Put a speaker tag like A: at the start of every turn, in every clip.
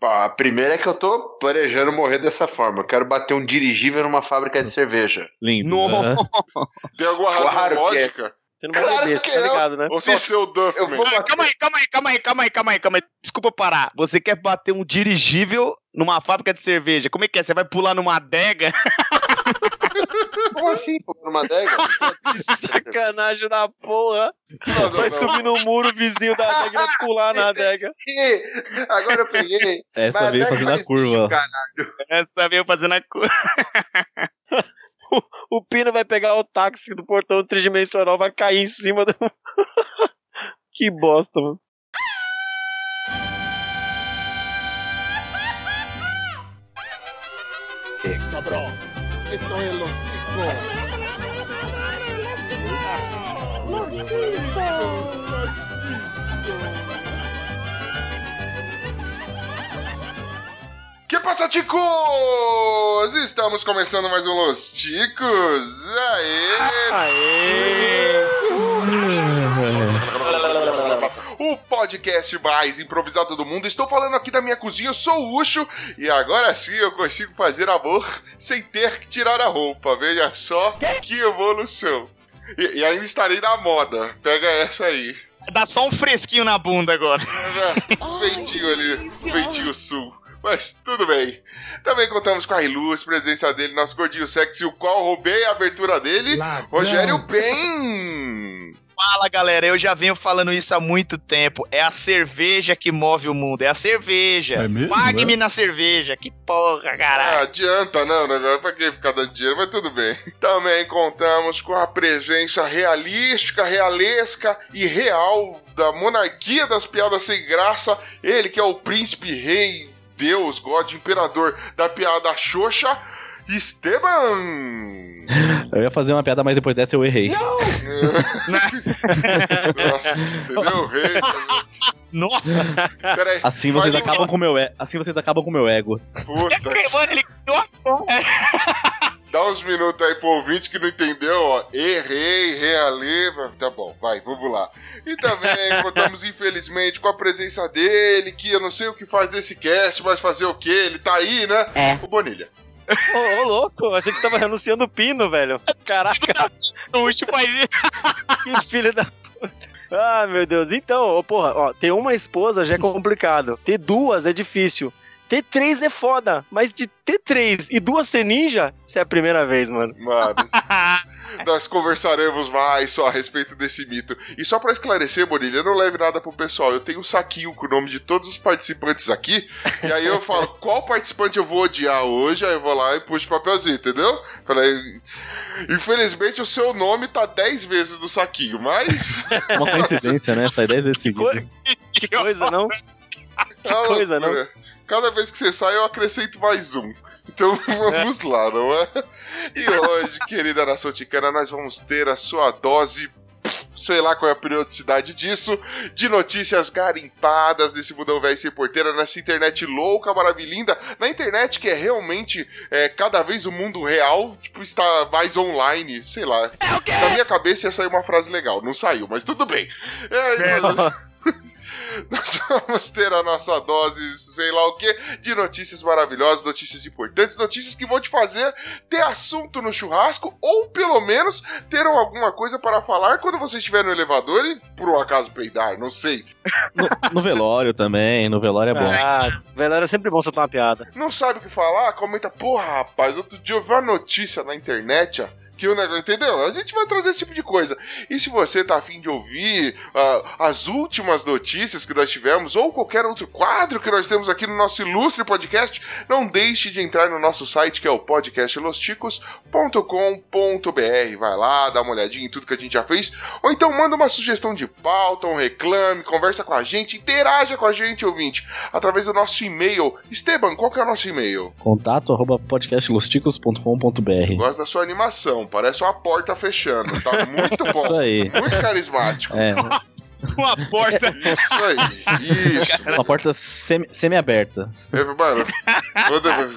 A: A primeira é que eu tô planejando morrer dessa forma. Eu quero bater um dirigível numa fábrica de cerveja.
B: Lindo.
C: No...
D: Tem alguma razão
A: Claro que é.
D: lógica?
C: Você não vai
A: Claro
C: beber,
A: que
C: você tá ligado, né?
D: Ou só ser o Duff,
A: Eu vou bater.
C: calma aí, calma aí, calma aí, calma aí, calma aí, calma aí. Desculpa parar. Você quer bater um dirigível numa fábrica de cerveja? Como é que é? Você vai pular numa adega?
A: Como assim, pô? Numa adega?
C: Que sacanagem da porra.
D: Não, não,
C: Vai
D: não.
C: subir no muro, o vizinho da adega e vai pular na adega.
A: Agora eu peguei.
B: Essa veio fazendo a curva.
C: Essa veio fazendo a cor. O, o Pino vai pegar o táxi do portão tridimensional, vai cair em cima do. que bosta, mano.
E: Cabrón,
D: Que passa, ticos? Estamos começando mais um Los Ticos. Aê!
C: Aê!
D: O podcast mais improvisado do mundo. Estou falando aqui da minha cozinha, eu sou o Ucho e agora sim eu consigo fazer amor sem ter que tirar a roupa. Veja só que evolução. E, e ainda estarei na moda. Pega essa aí.
C: Dá só um fresquinho na bunda agora.
D: Ventinho ali, ventinho sul. Mas tudo bem. Também contamos com a ilustre presença dele, nosso gordinho sexy, o qual roubei a abertura dele, Rogério Ben.
C: Fala galera, eu já venho falando isso há muito tempo. É a cerveja que move o mundo. É a cerveja.
E: É mesmo,
C: Pague-me
E: é?
C: na cerveja. Que porra,
D: Ah,
C: caralho.
D: adianta não, né? Pra que ficar dando dinheiro, mas tudo bem. Também contamos com a presença realística, realesca e real da monarquia das piadas sem graça. Ele que é o príncipe rei, deus, god, imperador da piada xoxa, Esteban!
B: Eu ia fazer uma piada, mas depois dessa eu errei.
D: Nossa, entendeu? Rei.
C: Nossa,
D: Peraí.
B: Assim vocês
D: um-
B: acabam com o meu, e- assim vocês acabam com o meu ego.
D: Puta,
C: mano, ele
D: dá uns minutos aí pro ouvinte que não entendeu, ó. Errei, realê. Tá bom, vai, vamos lá. E também contamos, infelizmente, com a presença dele, que eu não sei o que faz desse cast, mas fazer o quê? Ele tá aí, né? É. O Bonilha.
C: Ô, louco, achei que você tava renunciando o pino, velho. Caraca,
F: O faz isso.
C: que filho da puta. Ah, meu Deus. Então, ô, porra, ó, ter uma esposa já é complicado. Ter duas é difícil. Ter três é foda, mas de ter três e duas ser ninja, isso é a primeira vez, mano.
D: Mano, nós conversaremos mais só a respeito desse mito. E só pra esclarecer, Bonilha, não leve nada pro pessoal. Eu tenho um saquinho com o nome de todos os participantes aqui. E aí eu falo, qual participante eu vou odiar hoje? Aí eu vou lá e puxo o papelzinho, entendeu? Falei, infelizmente o seu nome tá 10 vezes no saquinho, mas.
B: Uma coincidência, né? Sai 10 vezes seguidas.
C: Que coisa, não?
D: É uma
C: coisa,
D: loucura. Cada vez que você sai, eu acrescento mais um. Então vamos lá, não é? E hoje, querida nação ticana, nós vamos ter a sua dose. Sei lá qual é a periodicidade disso, de notícias garimpadas desse mundão velho sem porteira, nessa internet louca, maravilhinda, na internet que é realmente é, cada vez o mundo real, tipo, está mais online, sei lá. Na minha cabeça ia sair uma frase legal, não saiu, mas tudo bem. É, nós vamos ter a nossa dose, sei lá o que, de notícias maravilhosas, notícias importantes, notícias que vão te fazer ter assunto no churrasco, ou pelo menos ter alguma coisa para falar quando você estiver no elevador e por um acaso peidar, não sei.
B: No, no velório também, no velório é bom.
C: Ah, velho, era sempre bom soltar uma piada.
D: Não sabe o que falar? Comenta, porra, rapaz, outro dia eu vi uma notícia na internet, ó. Que o negócio, entendeu? A gente vai trazer esse tipo de coisa. E se você tá afim de ouvir ah, as últimas notícias que nós tivemos, ou qualquer outro quadro que nós temos aqui no nosso ilustre podcast, não deixe de entrar no nosso site, que é o podcastlosticos.com.br. Vai lá, dá uma olhadinha em tudo que a gente já fez. Ou então manda uma sugestão de pauta, um reclame, conversa com a gente, interaja com a gente, ouvinte, através do nosso e-mail. Esteban, qual que é o nosso e-mail?
B: Contato arroba podcastlosticos.com.br.
D: Gosto da sua animação, parece uma porta fechando. Tá muito
B: Isso
D: bom.
B: aí.
D: Muito carismático.
B: É,
F: Uma porta.
D: Isso aí. Isso.
B: uma porta semi- semi-aberta.
D: É, Mano,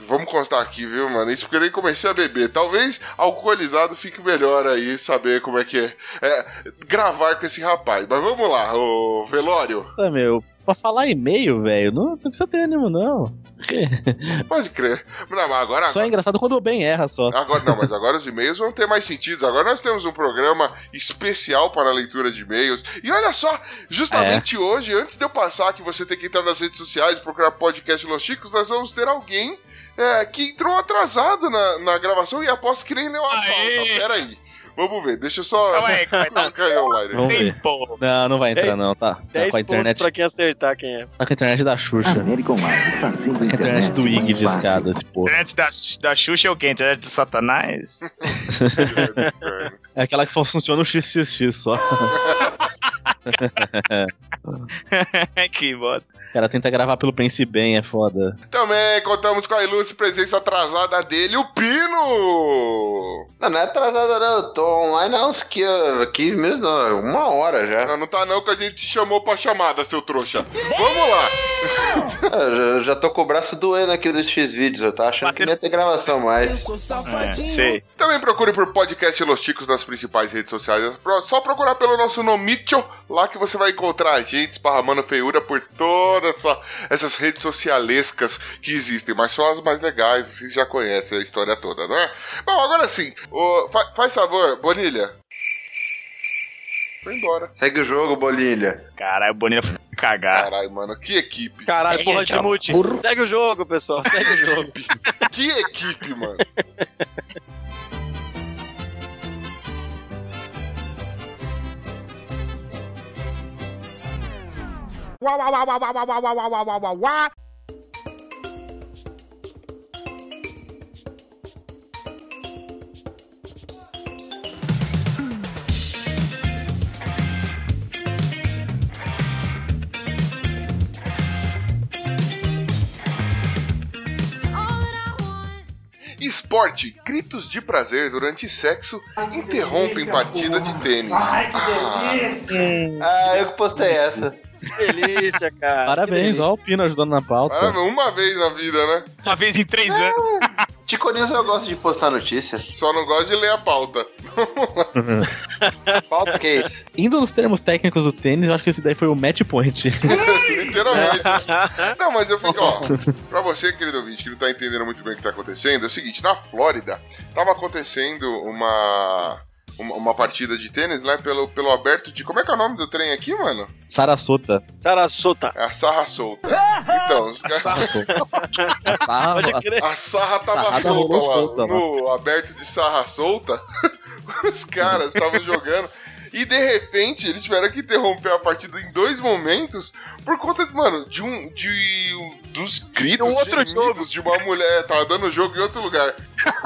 D: vamos constar aqui, viu, mano? Isso porque eu nem comecei a beber. Talvez alcoolizado fique melhor aí saber como é que é, é, gravar com esse rapaz. Mas vamos lá, o velório.
B: Nossa, meu, pra falar e-mail, velho, não, não precisa ter ânimo, não.
D: Pode crer. Não, mas agora.
B: Só é engraçado quando o Ben erra só.
D: Agora, não, mas agora os e-mails vão ter mais sentido. Agora nós temos um programa especial para a leitura de e-mails. E olha só, justamente hoje, antes de eu passar que você tem que entrar nas redes sociais e procurar podcast Los Chicos, nós vamos ter alguém é, que entrou atrasado na, na gravação e aposto que nem leu a pauta.
F: Aê!
D: Vamos ver, deixa eu só.
F: Calma aí, tá-
D: online.
F: Tempo.
B: Não, não vai entrar, não, tá. Tá
C: 10
B: com a
C: pontos
B: internet.
C: pra quem acertar quem é.
B: Tá com a internet da Xuxa.
G: American Life fazendo
B: Com a internet do Ig de escada, esse porra.
F: Internet da, da Xuxa é o quê? Internet do Satanás?
B: É aquela que só funciona o XXX só.
F: que bota.
B: O cara tenta gravar pelo Pense Bem, é foda.
D: Também contamos com a ilustre presença atrasada dele, o Pino!
A: Não, não é atrasado, não. Eu tô online há uns que- 15 minutos, não. Uma hora já.
D: Não, não tá não que a gente te chamou pra chamada, seu trouxa. Vamos lá!
A: Eu já, tô com o braço doendo aqui dos X-Vídeos. Eu tava achando que não ia ter gravação mais.
F: É, sei.
D: Também procure por podcast Los Ticos nas principais redes sociais. É Só procurar pelo nosso nome Mitchell, lá que você vai encontrar a gente esparramando feiura por todas essa- essas redes socialescas que existem, mas só as mais legais, vocês já conhecem a história toda, não é? Bom, agora sim, fa- faz favor, Bonilha. Foi embora.
A: Segue o jogo, Bolilha.
F: Caralho, o Bonilha foi cagar.
D: Caralho, mano, que equipe.
C: Caralho,
F: Segue
C: porra de mute. Segue o jogo, pessoal. Segue o jogo.
D: Que equipe, mano. Esporte. Gritos de prazer durante sexo interrompem partida de tênis. Ah,
A: Ah, eu que postei essa.
C: Que delícia, cara.
B: Parabéns, ó, o Pino ajudando na pauta.
D: Parabéns, uma vez na vida, né?
F: Uma vez em três anos.
A: Tico News eu gosto de postar notícia.
D: Só não gosto de ler a pauta.
A: Pauta que é isso?
B: Indo nos termos técnicos do tênis, eu acho que esse daí foi o match point.
D: Literalmente. Não, mas eu fico, ó. Pra você, querido ouvinte, que não tá entendendo muito bem o que tá acontecendo, é o seguinte: na Flórida, tava acontecendo uma. Uma, uma partida de tênis lá pelo, pelo aberto de. Como é que é o nome do trem aqui, mano?
B: Sarasota.
C: Sarasota.
D: É a Sarra Solta. Então, os caras.
B: Sarra,
C: Pode crer.
D: A sarra tava
B: Sarrada
D: solta lá,
B: solta lá.
D: no aberto de sarra solta. Os caras estavam jogando. E de repente eles tiveram que interromper a partida em dois momentos por conta, mano, de um. de um- dos gritos,
F: Um outro
D: gemidos de uma mulher. Tava dando jogo em outro lugar.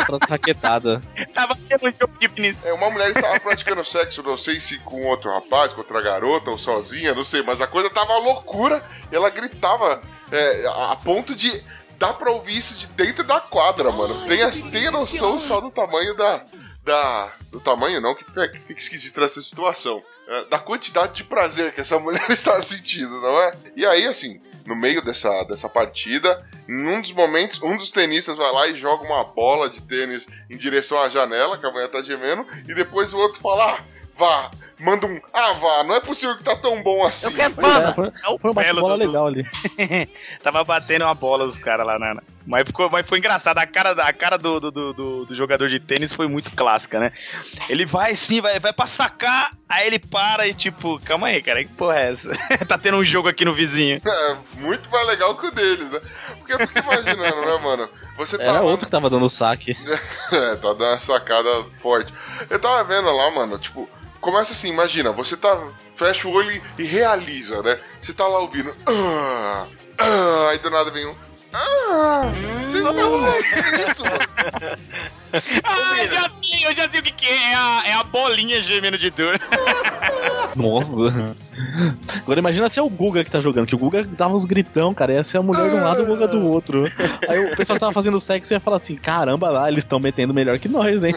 B: outra raquetada.
F: Tava tendo jogo de tênis.
D: É, uma mulher estava praticando sexo, não sei se com outro rapaz, com outra garota ou sozinha, não sei, mas a coisa tava loucura e ela gritava é, a a ponto de. Dá pra ouvir isso de dentro da quadra, mano. Tenha, tenha noção só do tamanho da. Da do tamanho, não, que fica que esquisito nessa situação. É, da quantidade de prazer que essa mulher está sentindo, não é? E aí, assim, no meio dessa, dessa partida, num dos momentos, um dos tenistas vai lá e joga uma bola de tênis em direção à janela, que a mulher tá gemendo, e depois o outro fala, ah, vá, manda um, ah, vá, não é possível que tá tão bom assim.
B: É, foi,
F: É o
B: foi uma bola
F: do-
B: legal ali.
F: Tava batendo uma bola os caras lá, né? Mas, ficou, mas foi engraçado. A cara, a cara do, do, do, do- do jogador de tênis foi muito clássica, né? Ele vai sim, vai, vai pra sacar, aí ele para e tipo, calma aí, cara, que porra é essa? tá tendo um jogo aqui no vizinho.
D: É, muito mais legal que o deles, né? Porque eu fico imaginando, né, mano? Você tá
B: Era
D: lá-
B: outro que tava dando saque.
D: É, tá dando uma sacada forte. Eu tava vendo lá, mano, tipo, começa assim, imagina, você tá. Fecha o olho e, e realiza, né? Você tá lá ouvindo. Ah, ah, aí do nada vem um. Ah, você não que isso, mano?
F: Ah, eu já sei, eu já sei o que, que é. É a, é a bolinha gemendo de dor.
B: Nossa. Agora imagina se é o Guga que tá jogando, que o Guga dava uns gritão, cara. Ia ser a mulher de um lado e o Guga do outro. Aí o pessoal tava fazendo sexo e ia falar assim: caramba, lá, eles estão metendo melhor que nós, hein?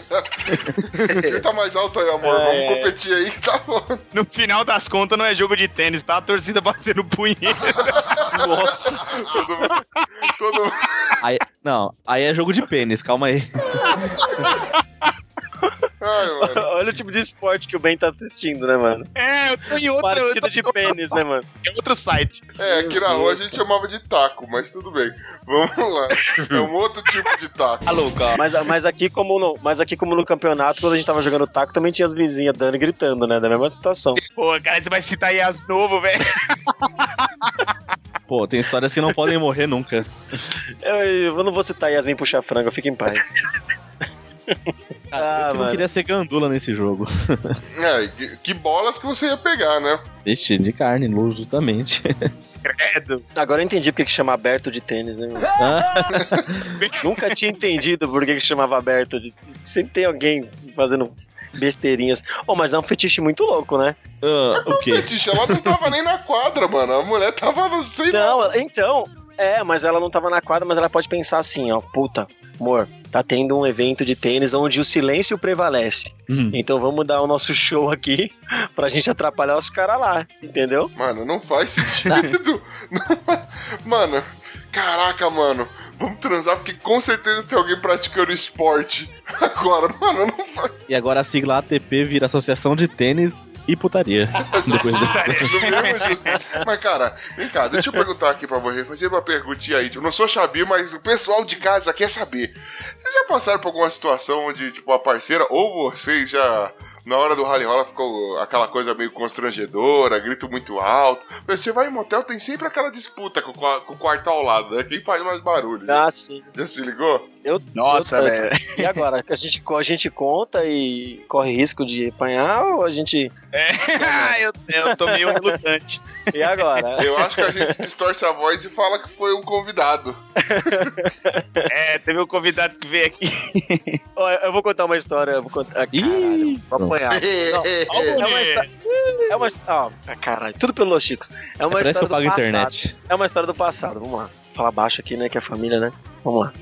D: Quem tá mais alto aí, amor? Vamos
C: É.
D: competir aí que tá bom.
F: No final das contas, não é jogo de tênis, tá? A torcida batendo punheta.
C: Nossa.
D: Todo mundo. Todo mundo.
B: Aí, não, aí é jogo de pênis, calma aí.
D: Ai.
C: Olha o tipo de esporte que o Ben tá assistindo, né, mano?
F: É, eu tô em outro, eu
C: Partida
F: tô
C: de pênis, né, mano?
F: em outro site.
D: É, aqui na rua a gente chamava de taco, mas tudo bem. Vamos lá. É um outro tipo de taco.
F: Alô, cara.
C: Mas, mas, aqui como no, mas aqui como no campeonato, quando a gente tava jogando taco, também tinha as vizinhas dando e gritando, né? Da mesma situação.
F: Pô, cara, você vai citar Yas novo, velho.
B: Pô, tem histórias que não podem morrer nunca.
C: Eu, eu não vou citar Yasmin puxa frango, fica em paz. Ah,
B: eu não queria ser gandula nesse jogo.
D: É, que, que bolas que você ia pegar, né?
B: Vixe, de carne, justamente.
F: Credo.
C: Agora eu entendi porque que chama aberto de tênis, né?
B: Ah,
C: Nunca tinha entendido por que que chamava aberto de Sempre tem alguém fazendo besteirinhas. Oh, mas é um fetiche muito louco, né?
B: ah, o quê?
D: Fetiche, ela não tava nem na quadra, mano. A mulher tava sem
C: Não, ela- então, é, mas ela não tava na quadra, mas ela pode pensar assim, ó, puta, amor, tá tendo um evento de tênis onde o silêncio prevalece.
B: Hum.
C: Então vamos dar o nosso show aqui pra gente atrapalhar os caras lá, entendeu?
D: Mano, não faz sentido. Mano, caraca, mano. Vamos transar porque com certeza tem alguém praticando esporte. Agora, mano, não faz.
B: E agora a sigla ATP vira Associação de Tênis e Putaria. Depois do...
D: No mesmo justo. Mas, cara, vem cá, deixa eu perguntar aqui pra você, fazer uma perguntinha aí. Eu não sou Xabi, mas o pessoal de casa quer saber. Vocês já passaram por alguma situação onde, tipo, a parceira ou vocês já. Na hora do rally rola ficou aquela coisa meio constrangedora, grito muito alto. Mas Você vai em motel, tem sempre aquela disputa com, com o quarto ao lado, né? Quem faz mais barulho? né?
C: Ah, sim.
D: Já se ligou?
C: Eu,
F: Nossa,
C: eu-
F: velho.
C: E agora? A gente, a gente conta e corre risco de apanhar ou a gente.
F: É, eu, eu tô meio relutante.
C: E agora?
D: Eu acho que a gente distorce a voz e fala que foi um convidado.
F: É, teve um convidado que veio aqui.
C: Ó, eu vou contar uma história. Eu vou contar. Caralho, vou Não, é uma história. É uma história. Ah, caralho, tudo pelo Los Chicos. É uma
B: Parece que eu
C: história
B: pago
C: do passado.
B: internet.
C: É uma história do passado. Vamos lá. Falar baixo aqui, né? Que é família, né? Vamos lá.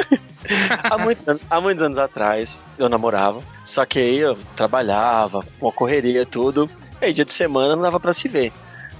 C: há, muitos anos, há muitos anos atrás, eu namorava. Só que aí eu trabalhava, uma correria, tudo. E aí, dia de semana não dava pra se ver.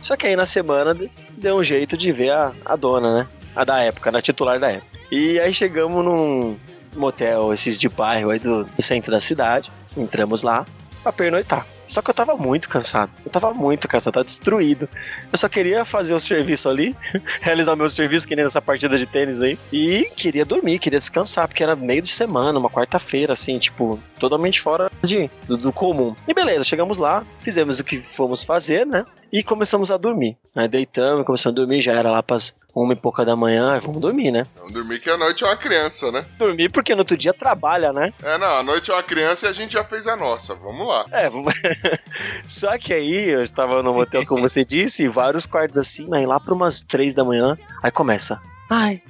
C: Só que aí na semana de- deu um jeito de ver a, a dona, né? A da época, na titular da época. E aí chegamos num motel, esses de bairro aí do, do centro da cidade. Entramos lá pra pernoitar. Só que eu tava muito cansado. Eu tava muito cansado, tava destruído. Eu só queria fazer o serviço ali, realizar o meu serviço, que nem nessa partida de tênis aí. E queria dormir, queria descansar, porque era meio de semana, uma quarta-feira, assim, tipo, totalmente fora de, do, do comum. E beleza, chegamos lá, fizemos o que fomos fazer, né? E começamos a dormir. Deitamos, começamos a dormir, já era lá pras uma e pouca da manhã, vamos dormir, né?
D: Não dormir que a noite é uma criança, né?
C: Dormir porque no outro dia trabalha, né?
D: É, não, a noite é uma criança e a gente já fez a nossa. Vamos lá.
C: É, vamos... só que aí eu estava no motel, como você disse, vários quartos assim, aí lá para umas três da manhã, aí começa. Ai,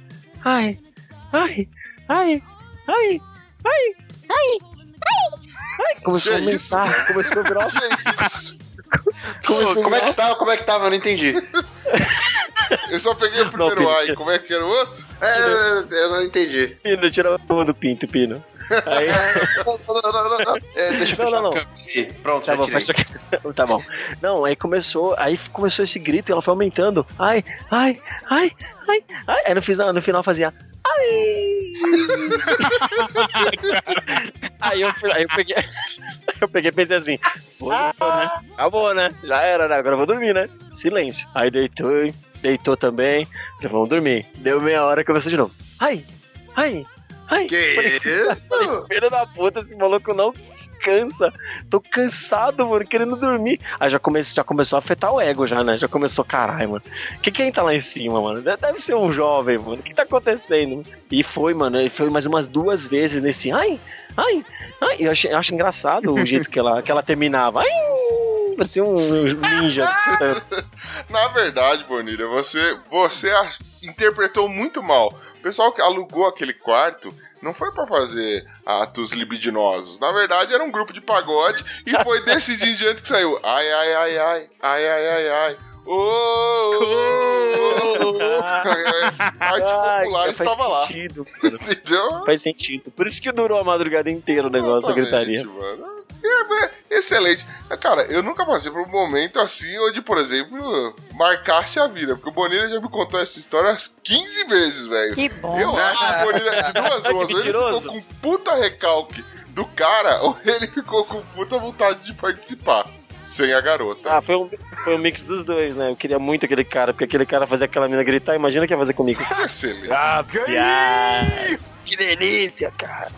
C: ai, ai, ai, ai, ai, ai, ai. Começou a
D: Que isso,
C: aumentar, começou a virar.
D: Que isso?
C: Começou a
A: Como é que tava? Como é que tava? Eu não entendi.
D: Eu só peguei o primeiro ai.
C: tira-
D: Como é que era o outro?
A: É, eu não entendi.
C: Pino, tira a porra do pinto, Pino. Aí,
A: Não, não, não, não, não. É, deixa eu
C: Não, não, não.
A: Pronto,
C: Tá bom. Tá bom. Não, aí começou, aí começou esse grito e ela foi aumentando. Ai, ai, ai, ai, ai. Aí no final, no final fazia. Aí, eu, aí eu peguei. Eu peguei e pensei assim, "Pô, né? Acabou, né? Já era, né? Agora eu vou dormir, né? Silêncio. Aí deitou, deitou também. Falei, vamos dormir. Deu meia hora e começou de novo. Ai, ai, ai.
A: Que
C: Falei,
A: isso?
C: Filho da puta, esse maluco não descansa. Tô cansado, mano, querendo dormir. Aí já, comece, já começou a afetar o ego, já, né? Já começou, caralho, mano. Que quem tá lá em cima, mano? Deve ser um jovem, mano. O que tá acontecendo? E foi, mano. E foi mais umas duas vezes nesse. Ai, ai, ai. Eu acho, eu acho engraçado o jeito que ela, que ela terminava. Ai! Parecia um ninja.
D: Na verdade, Bonilha, você, você interpretou muito mal. O pessoal que alugou aquele quarto não foi pra fazer atos libidinosos. Na verdade, era um grupo de pagode e foi desse dia em diante que saiu. Ai, ai, ai, ai, ai, ai, ai, ai. Ô, ô, ô, ô. A arte
C: Ai,
D: popular
C: faz
D: estava lá.
C: sentido, mano.
D: Entendeu?
C: Faz sentido. Por isso que durou a madrugada inteira o negócio, a gritaria.
D: Mano. É, é, excelente. Cara, eu nunca passei por um momento assim onde, por exemplo, marcasse a vida. Porque o Bonilha já me contou essa história umas 15 vezes, velho.
G: Que bom.
D: Eu acho que o Bonilha, de duas umas, ele ficou com um puta recalque do cara ou ele ficou com puta vontade de participar. Sem a garota.
C: Ah, foi um, foi um mix dos dois, né? Eu queria muito aquele cara, porque aquele cara fazia aquela mina gritar. Imagina o que ia fazer comigo.
D: Excelente.
F: Ah.
C: Que delícia, cara.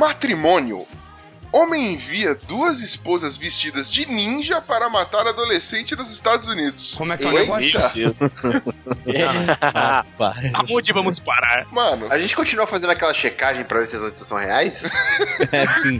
D: Matrimônio. Homem envia duas esposas vestidas de ninja para matar adolescente nos Estados Unidos.
E: Como é que é o negócio?
B: Rapaz.
F: Aonde vamos parar?
D: Mano,
A: A gente continua fazendo aquela checagem pra ver se as notícias são reais?
B: É sim.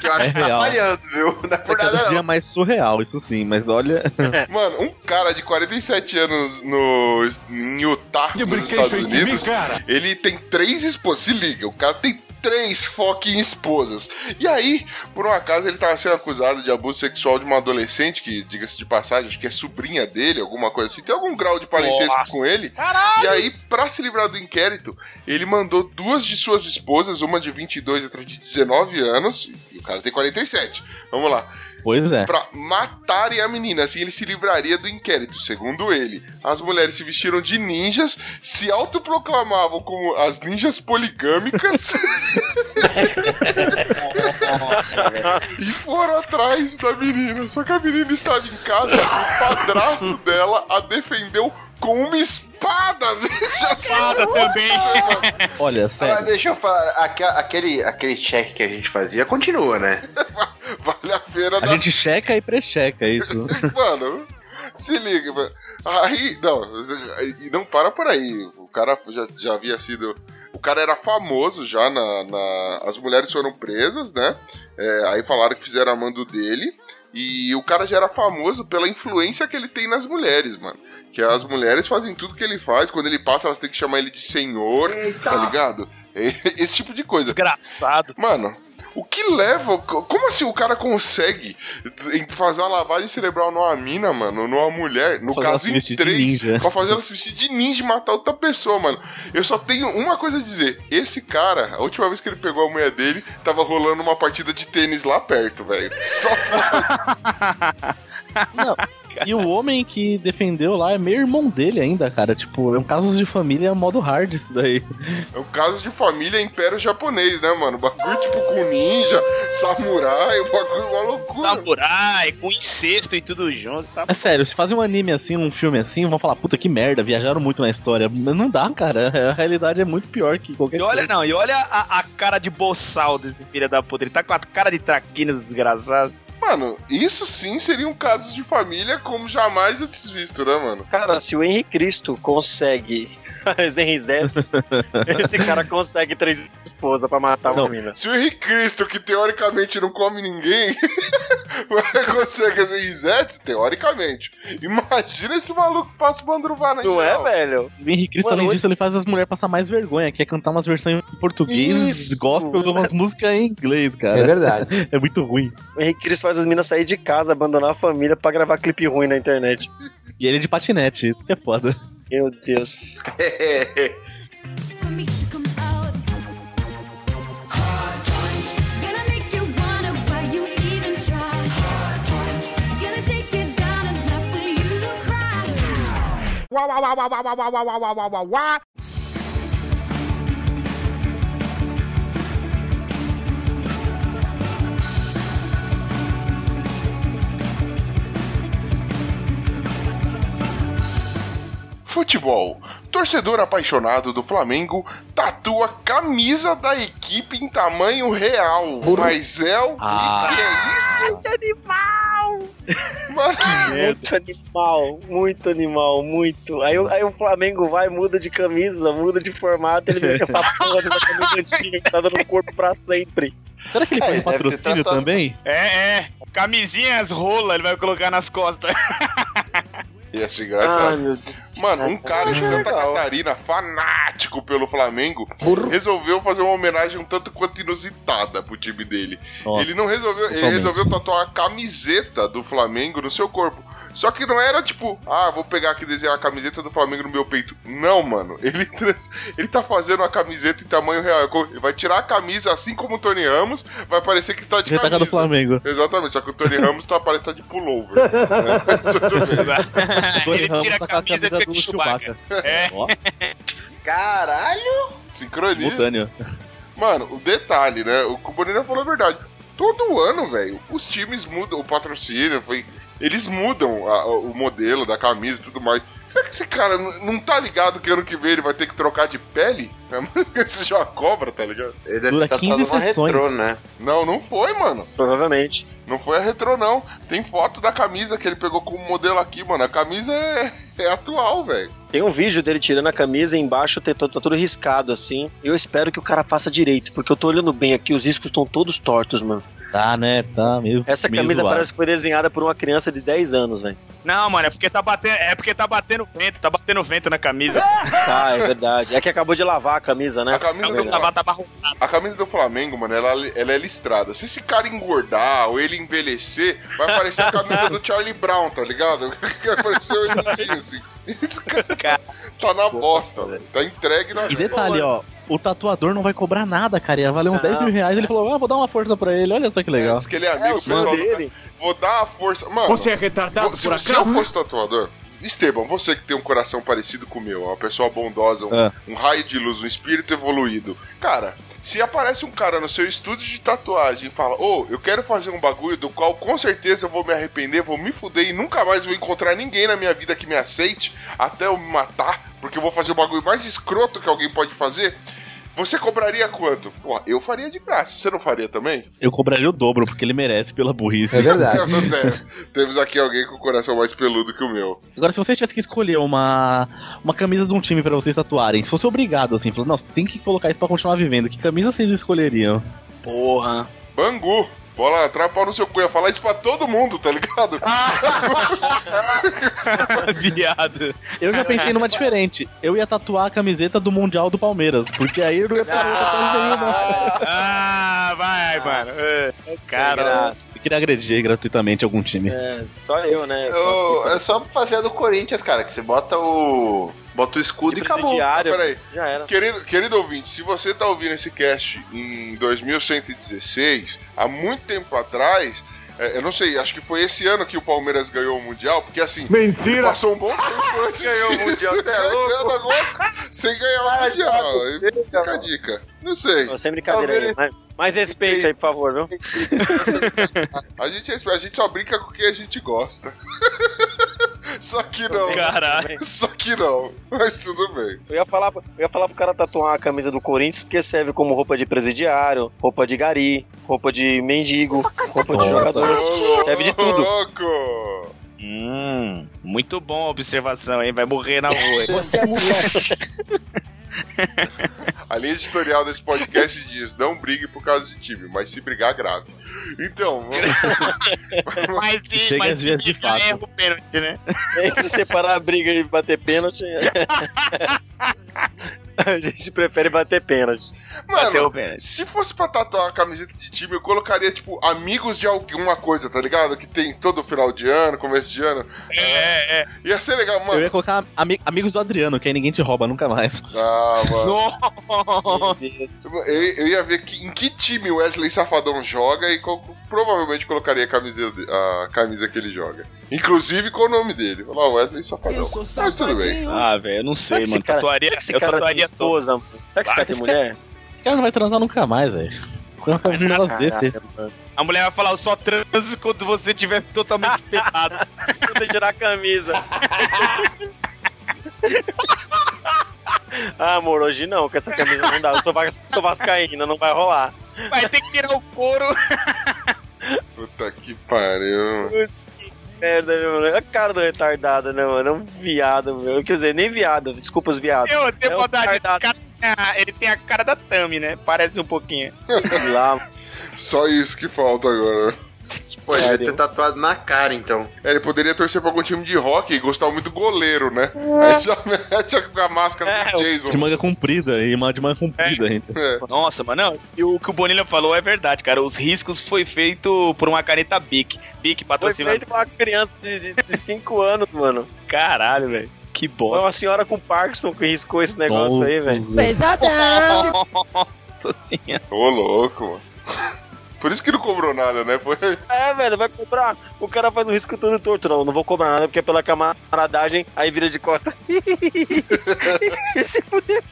A: Que eu acho
B: É
A: que tá
B: real.
A: falhando, viu? Não é por
B: Cada
A: nada
B: dia
A: não.
B: mais surreal, isso sim, mas olha.
D: mano, um cara de 47 anos no, em Utah, nos Estados Unidos, ele tem três esposas. Se liga, o cara tem três fucking esposas. E aí, por um acaso, ele tava sendo acusado de abuso sexual de uma adolescente, que, diga-se de passagem, acho que é sobrinha dele, alguma coisa assim. Tem algum grau de parentesco
F: Nossa.
D: com ele. E aí, pra se livrar do inquérito, ele mandou duas de suas esposas, uma de 22 e outra de 19 anos, e o cara tem 47. Vamos lá.
B: Pois é.
D: Pra matarem a menina, assim ele se livraria do inquérito, segundo ele. As mulheres se vestiram de ninjas, se autoproclamavam como as ninjas poligâmicas e foram atrás da menina. Só que a menina estava em casa, o padrasto dela a defendeu com uma espada, veja só.
F: Espada também.
B: Olha,
A: Ah,
B: sério.
A: deixa eu falar, aque- aquele, aquele check que a gente fazia continua, né?
D: Vale a pena
B: A
D: dar
B: gente checa e precheca isso.
D: Mano, se liga, mano. Aí, não, e não para por aí. O cara já, já havia sido. O cara era famoso já na. na- as mulheres foram presas, né? É, aí falaram que fizeram a mando dele. E o cara já era famoso pela influência que ele tem nas mulheres, mano. Que as mulheres fazem tudo que ele faz. Quando ele passa, elas têm que chamar ele de senhor, tá ligado? Esse tipo de coisa.
F: Desgraçado.
D: Mano, o que leva. Como assim o cara consegue fazer uma lavagem cerebral numa mina, mano? Numa mulher? No
B: Fazer
D: caso em três. Pra fazer ela se vestir de ninja e matar outra pessoa, mano. Eu só tenho uma coisa a dizer. Esse cara, a última vez que ele pegou a mulher dele, tava rolando uma partida de tênis lá perto, velho. Só
B: Não. E o homem que defendeu lá é meio irmão dele ainda, cara. Tipo, é um caso de família modo hard isso daí.
D: É o caso de família império japonês, né, mano? O bagulho tipo com ninja, samurai, o bagulho é uma loucura.
F: Samurai, com incesto e tudo junto. Tá
B: É sério, se fazer um anime assim, um filme assim, vão falar, puta que merda, viajaram muito na história. Mas não dá, cara. A realidade é muito pior que qualquer
F: E olha,
B: coisa.
F: não, e olha a, a cara de boçal desse filho da puta. Ele tá com a cara de traquinas desgraçado.
D: Mano, isso sim seriam casos de família como jamais antes visto, né, mano?
C: Cara, se o Henry Cristo consegue as Henry Zets, esse cara consegue três esposas pra matar
B: Não.
C: uma mina.
D: Se o Henrique Cristo, que teoricamente não come ninguém, consegue as risetes, teoricamente. Imagina esse maluco que passa o Bandruvá na
C: Não é, velho?
B: O Henrique Cristo,
C: Mano,
B: além
C: hoje-
B: disso, ele faz as mulheres passar mais vergonha, que é cantar umas versões em português,
C: Isso.
B: gospel, umas músicas em inglês,
H: É
B: cara.
H: verdade.
B: É muito ruim.
C: O Henry Cristo faz as minas sair de casa, abandonar a família pra gravar clipe ruim na internet.
B: E ele é de patinete, isso que é foda.
C: Meu Deus.
G: To come out. Hard times. Gonna make you wonder
D: Futebol. Torcedor apaixonado do Flamengo tatua camisa da equipe em tamanho real. Mas é o que,
B: Ah.
D: que é isso? Que animal! Mano,
C: Muito animal, muito animal, muito. Aí, o- aí o Flamengo vai, muda de camisa, muda de formato, ele vem com essa porra dessa camisa antiga que tá dando corpo pra sempre.
B: Será que ele
A: É,
B: faz patrocínio também?
F: É, é. Camisinhas rola, ele vai colocar nas costas.
D: ia ser engraçado.
C: meu Deus.
D: Mano, um cara de
A: Acho
D: Santa
A: legal.
D: Catarina, fanático pelo Flamengo, resolveu fazer uma homenagem um tanto quanto inusitada pro time dele.
B: Nossa,
D: ele não resolveu, ele resolveu tatuar a camiseta do Flamengo no seu corpo. Só que não era tipo, ah, vou pegar aqui e desenhar a camiseta do Flamengo no meu peito. Não, mano. Ele, trans- ele tá fazendo a camiseta em tamanho real. Ele vai tirar a camisa assim como o Tony Ramos, vai parecer que está de
B: Retaca
D: camisa.
B: do Flamengo.
D: Exatamente, só que o Tony Ramos tá parecendo de pullover. né? Tudo bem.
B: O Tony
F: Ele
B: Ramos
F: tira
B: tá
F: a
B: com a
F: camisa e
B: camisa
F: fica
B: do
F: de
B: Chewbacca.
F: É.
B: Ó,
A: Caralho!
D: Sincronia.
B: simultâneo.
D: Mano, o detalhe, né? O Cubanina falou a verdade. Todo ano, velho, os times mudam o patrocínio, foi. Eles mudam a- o modelo da camisa e tudo mais. Será que esse cara não tá ligado que ano que vem ele vai ter que trocar de pele? Esse já cobra, tá ligado?
A: Ele deve
B: Dura
A: ter
B: 15
A: tatuado uma
B: sessões.
A: retrô, né?
D: Não, não foi, mano.
C: Provavelmente.
D: Não foi a retrô, não. Tem foto da camisa que ele pegou como modelo aqui, mano. A camisa é, é atual, velho.
C: Tem um vídeo dele tirando a camisa e embaixo tá, tá tudo riscado assim. Eu espero que o cara faça direito, porque eu tô olhando bem aqui, os riscos estão todos tortos, mano.
B: Tá, né? Tá mesmo.
C: Essa
B: meio
C: camisa
B: zoado.
C: parece que foi desenhada por uma criança de 10 anos, velho.
F: Não, mano, é porque tá batendo, é porque tá batendo vento, tá batendo vento na camisa.
C: Ah, é verdade. É que acabou de lavar a camisa, né?
D: A camisa
C: É
D: do.
F: Tava tá.
D: A camisa do Flamengo, mano, ela, ela é listrada. Se esse cara engordar ou ele envelhecer, vai parecer a camisa do Charlie Brown, tá ligado? Vai parecer o assim. Esse cara tá na bosta, velho. Tá entregue na
B: E detalhe, ó, o tatuador não vai cobrar nada, cara. Ia valer uns 10 mil reais. Ele falou, ah, vou dar uma força pra ele. Olha só que legal.
D: Diz que ele é amigo
C: É, o
D: pessoal do
C: dele.
D: Vou dar a força. Mano,
E: Você é retardado
D: se,
E: por
D: se eu
E: acaso?
D: fosse tatuador. Esteban, você que tem um coração parecido com o meu, uma pessoa bondosa, um,
B: Ah.
D: um raio de luz, um espírito evoluído. Cara, se aparece um cara no seu estúdio de tatuagem e fala: Ô, eu quero fazer um bagulho do qual com certeza eu vou me arrepender, vou me fuder e nunca mais vou encontrar ninguém na minha vida que me aceite até eu me matar, porque eu vou fazer o bagulho mais escroto que alguém pode fazer. Você cobraria quanto? Pô, eu faria de graça. Você não faria também?
B: Eu cobraria o dobro, porque ele merece pela burrice.
A: É verdade.
D: Temos aqui alguém com o coração mais peludo que o meu.
B: Agora, se vocês tivessem que escolher uma, uma camisa de um time pra vocês tatuarem, se fosse obrigado, assim, falou, não, você tem que colocar isso pra continuar vivendo, que camisa vocês escolheriam?
C: Porra.
D: Bangu. Bola atrás, pau no seu cu. Eu ia falar isso pra todo mundo, tá ligado?
F: Viado.
B: Eu já pensei numa diferente. Eu ia tatuar a camiseta do Mundial do Palmeiras, porque aí eu não ia tatuagem nenhuma.
F: Ah, vai, mano. É, Cara,
C: graça.
B: Eu queria agredir gratuitamente algum time.
C: É, só eu, né?
A: Eu- é só fazer a do Corinthians, cara, que você bota o. Bota o escudo e acabou.
C: presidiário.
D: Ah, peraí.
C: Já era.
D: Querido, querido ouvinte, se você tá ouvindo esse cast em 2116, há muito tempo atrás, é, eu não sei, acho que foi esse ano que o Palmeiras ganhou o Mundial, porque assim,
E: Mentira!
D: passou um bom tempo antes
A: Ganhou o Mundial, é
D: ganhando agora, sem ganhar o Mundial.
A: Thiago.
D: Aí Fica a dica. Não sei.
C: Sem brincadeira aí.
A: Talvez-
C: Mais, mais respeito aí, por favor, viu?
D: A gente, a gente só brinca com o que a gente gosta. Só que não.
F: caralho.
D: Só que não. Mas tudo bem.
C: Eu ia, falar, eu ia falar pro cara tatuar a camisa do Corinthians porque serve como roupa de presidiário, roupa de gari, roupa de mendigo, roupa de jogador. Serve de tudo.
D: Louco!
F: Hum, muito bom a observação, hein? Vai morrer na rua.
C: Você é mulher.
D: A linha editorial desse podcast diz: não brigue por causa de time, mas se brigar, grave. Então, vamos-
F: Mas se,
B: Chega
F: mas
B: às
F: se
B: vezes de fato.
F: erra o pênalti, né?
C: Entre separar a briga e bater pênalti. a gente prefere bater pênalti.
F: Bateu
D: mano,
F: o pênalti.
D: se fosse pra tatuar uma camiseta de time, eu colocaria, tipo, amigos de alguma coisa, tá ligado? Que tem todo final de ano, começo de ano.
F: É, é.
D: Ia ser legal,
B: Eu
D: mano.
B: ia colocar ami- amigos do Adriano, que aí ninguém te rouba nunca mais.
D: Ah, mano.
F: Nossa.
C: Meu Deus.
D: Eu, eu ia ver que, em que time o Wesley Safadão joga e qual- provavelmente colocaria a camisa, a camisa que ele joga. Inclusive com o nome dele. Olha lá, Wesley Safadão. Mas tudo bem.
F: Ah, velho, eu não sei, mano.
C: cara-
F: Tatuaria, eu tatuaria
C: mano? Será que esse cara tem mulher?
B: Esse cara não vai transar nunca mais, velho. Quando
C: mano.
F: A mulher vai falar, eu só transo quando você estiver totalmente pelado.
C: Vou tirar a camisa. ah, amor, hoje não, com essa camisa não dá. Eu sou, vas- sou vascaína, não vai rolar.
F: Vai ter que tirar o couro.
D: Puta que pariu.
C: Merda, meu, mano. A cara do retardado, né, mano? É um viado, meu. Quer dizer, nem viado, desculpa os viados.
F: Eu, você
C: É um retardado.
F: ah, Ele tem a cara da Tami, né? Parece um pouquinho.
C: Lá,
D: Só isso que falta agora.
A: Pô, ele
C: Pariu.
A: ter tatuado na cara, então.
D: É, ele poderia torcer pra algum time de rock e gostar muito do goleiro, né? Aí já mete a máscara
C: É,
D: do Jason.
B: De manga comprida, e uma de manga comprida ainda.
D: É.
F: Nossa, mano, não. E o que o Bonilha falou é verdade, cara. Os riscos foi feito por uma caneta Bic. Bic
C: Foi
F: patrocina.
C: feito pra uma criança de 5 anos, mano.
F: Caralho, velho. Que
C: Foi
F: bosta.
C: uma senhora com Parkinson que riscou esse negócio aí, velho.
G: Pesadão.
F: Nossa senhora.
D: Ô, louco, mano. Por isso que não cobrou nada, né? Foi...
C: É, velho, vai cobrar. O cara faz um risco todo torto. Não, não vou cobrar nada porque é pela camaradagem, aí vira de costas. e se fudeu.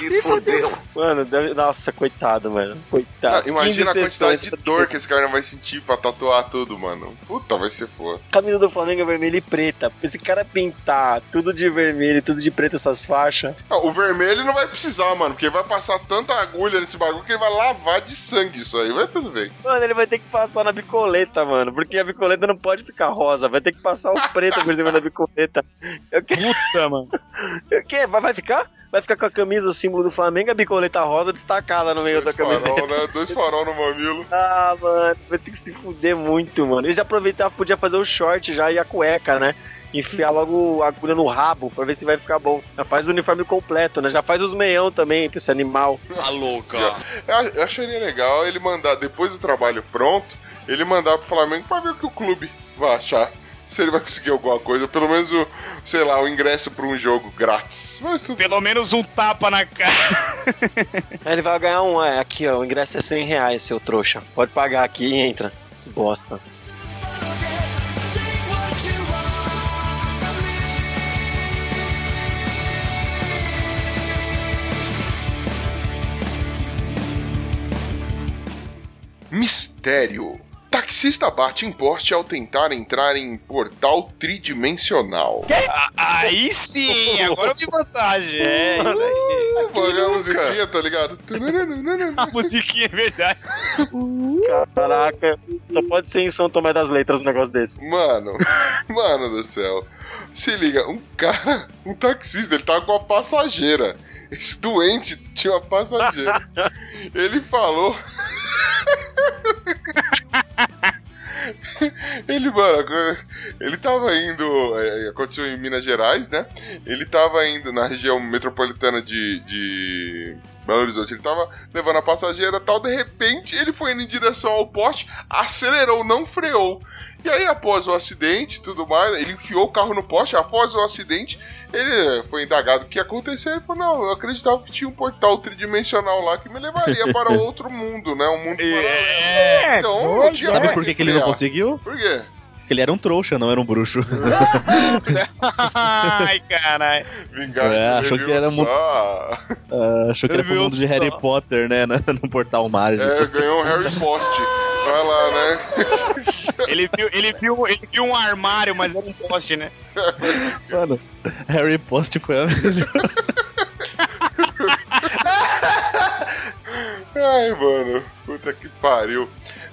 C: Se fudeu. Mano, deve... nossa, coitado, mano. Coitado.
D: Ah, imagina a quantidade de dor que esse cara vai sentir pra tatuar tudo, mano. Puta, vai ser foda.
C: Camisa do Flamengo é vermelha e preta. Esse cara pintar tudo de vermelho, tudo de preto, essas faixas.
D: Ah, o vermelho não vai precisar, mano, porque vai passar tanta agulha nesse bagulho que ele vai lavar de sangue isso aí. Vai tudo bem.
C: Mano, ele vai ter que passar na bicoleta, mano. Porque a bicoleta não pode ficar rosa. Vai ter que passar o preto por cima da bicoleta. Eu que...
F: Puta, mano.
C: O quê? Vai, ficar? Vai ficar com a camisa, o símbolo do Flamengo, a bicoleta rosa destacada no meio da
D: Dois
C: camiseta.
D: farol, né? Dois farol no mamilo.
C: Ah, mano, vai ter que se fuder muito, mano. Ele já aproveitava, podia fazer o short já e a cueca, né? Enfiar logo a agulha no rabo pra ver se vai ficar bom. Já faz o uniforme completo, né? Já faz os meião também pra esse animal.
F: Tá louca.
D: Eu, eu acharia legal ele mandar, depois do trabalho pronto, ele mandar pro Flamengo pra ver o que o clube vai achar. Se ele vai conseguir alguma coisa, pelo menos o, sei lá, o ingresso pra um jogo grátis. Mas tudo
F: Pelo menos um tapa na cara.
C: Ele vai ganhar um, é, aqui ó, o ingresso é 100 reais, seu trouxa. Pode pagar aqui e entra. Que bosta.
D: Mistério. Taxista bate em poste ao tentar entrar em portal tridimensional.
F: Aí sim, agora eu vi vantagem. É, isso aí.
D: Olha a musiquinha, tá ligado?
F: A musiquinha é verdade.
C: Caraca, só pode ser em São Tomé das Letras um negócio desse.
D: Mano, mano do céu. Se liga, um cara, um taxista, ele tava com uma passageira. Esse doente tinha uma passageira. Ele falou. Ele, mano, ele tava indo. é, Aconteceu em Minas Gerais, né? Ele tava indo na região metropolitana de, de Belo Horizonte. Ele tava levando a passageira tal. De repente, ele foi indo em direção ao poste, acelerou, não freou. E aí, após o acidente e tudo mais, ele enfiou o carro no poste. Após o acidente, ele foi indagado o que aconteceu. Ele falou: Não, eu acreditava que tinha um portal tridimensional lá que me levaria para outro mundo, né? Um mundo paralelo.
F: É,
D: Então, não tinha
B: Sabe
D: mais
B: por que, que ele não conseguiu?
D: Por quê?
B: Porque ele era um trouxa, não era um bruxo.
F: Ai, caralho.
D: Vingar
B: É, achou que era muito-. Ah, achou que era pro mundo de Harry. Potter, né? No, no portal mágico.
D: É, ganhou um Harry Post. Vai lá, né?
F: Ele viu, ele, viu, ele viu um armário, mas era um poste, né?
B: Mano, Harry Potter foi a melhor.
D: Ai, mano. Puta que pariu.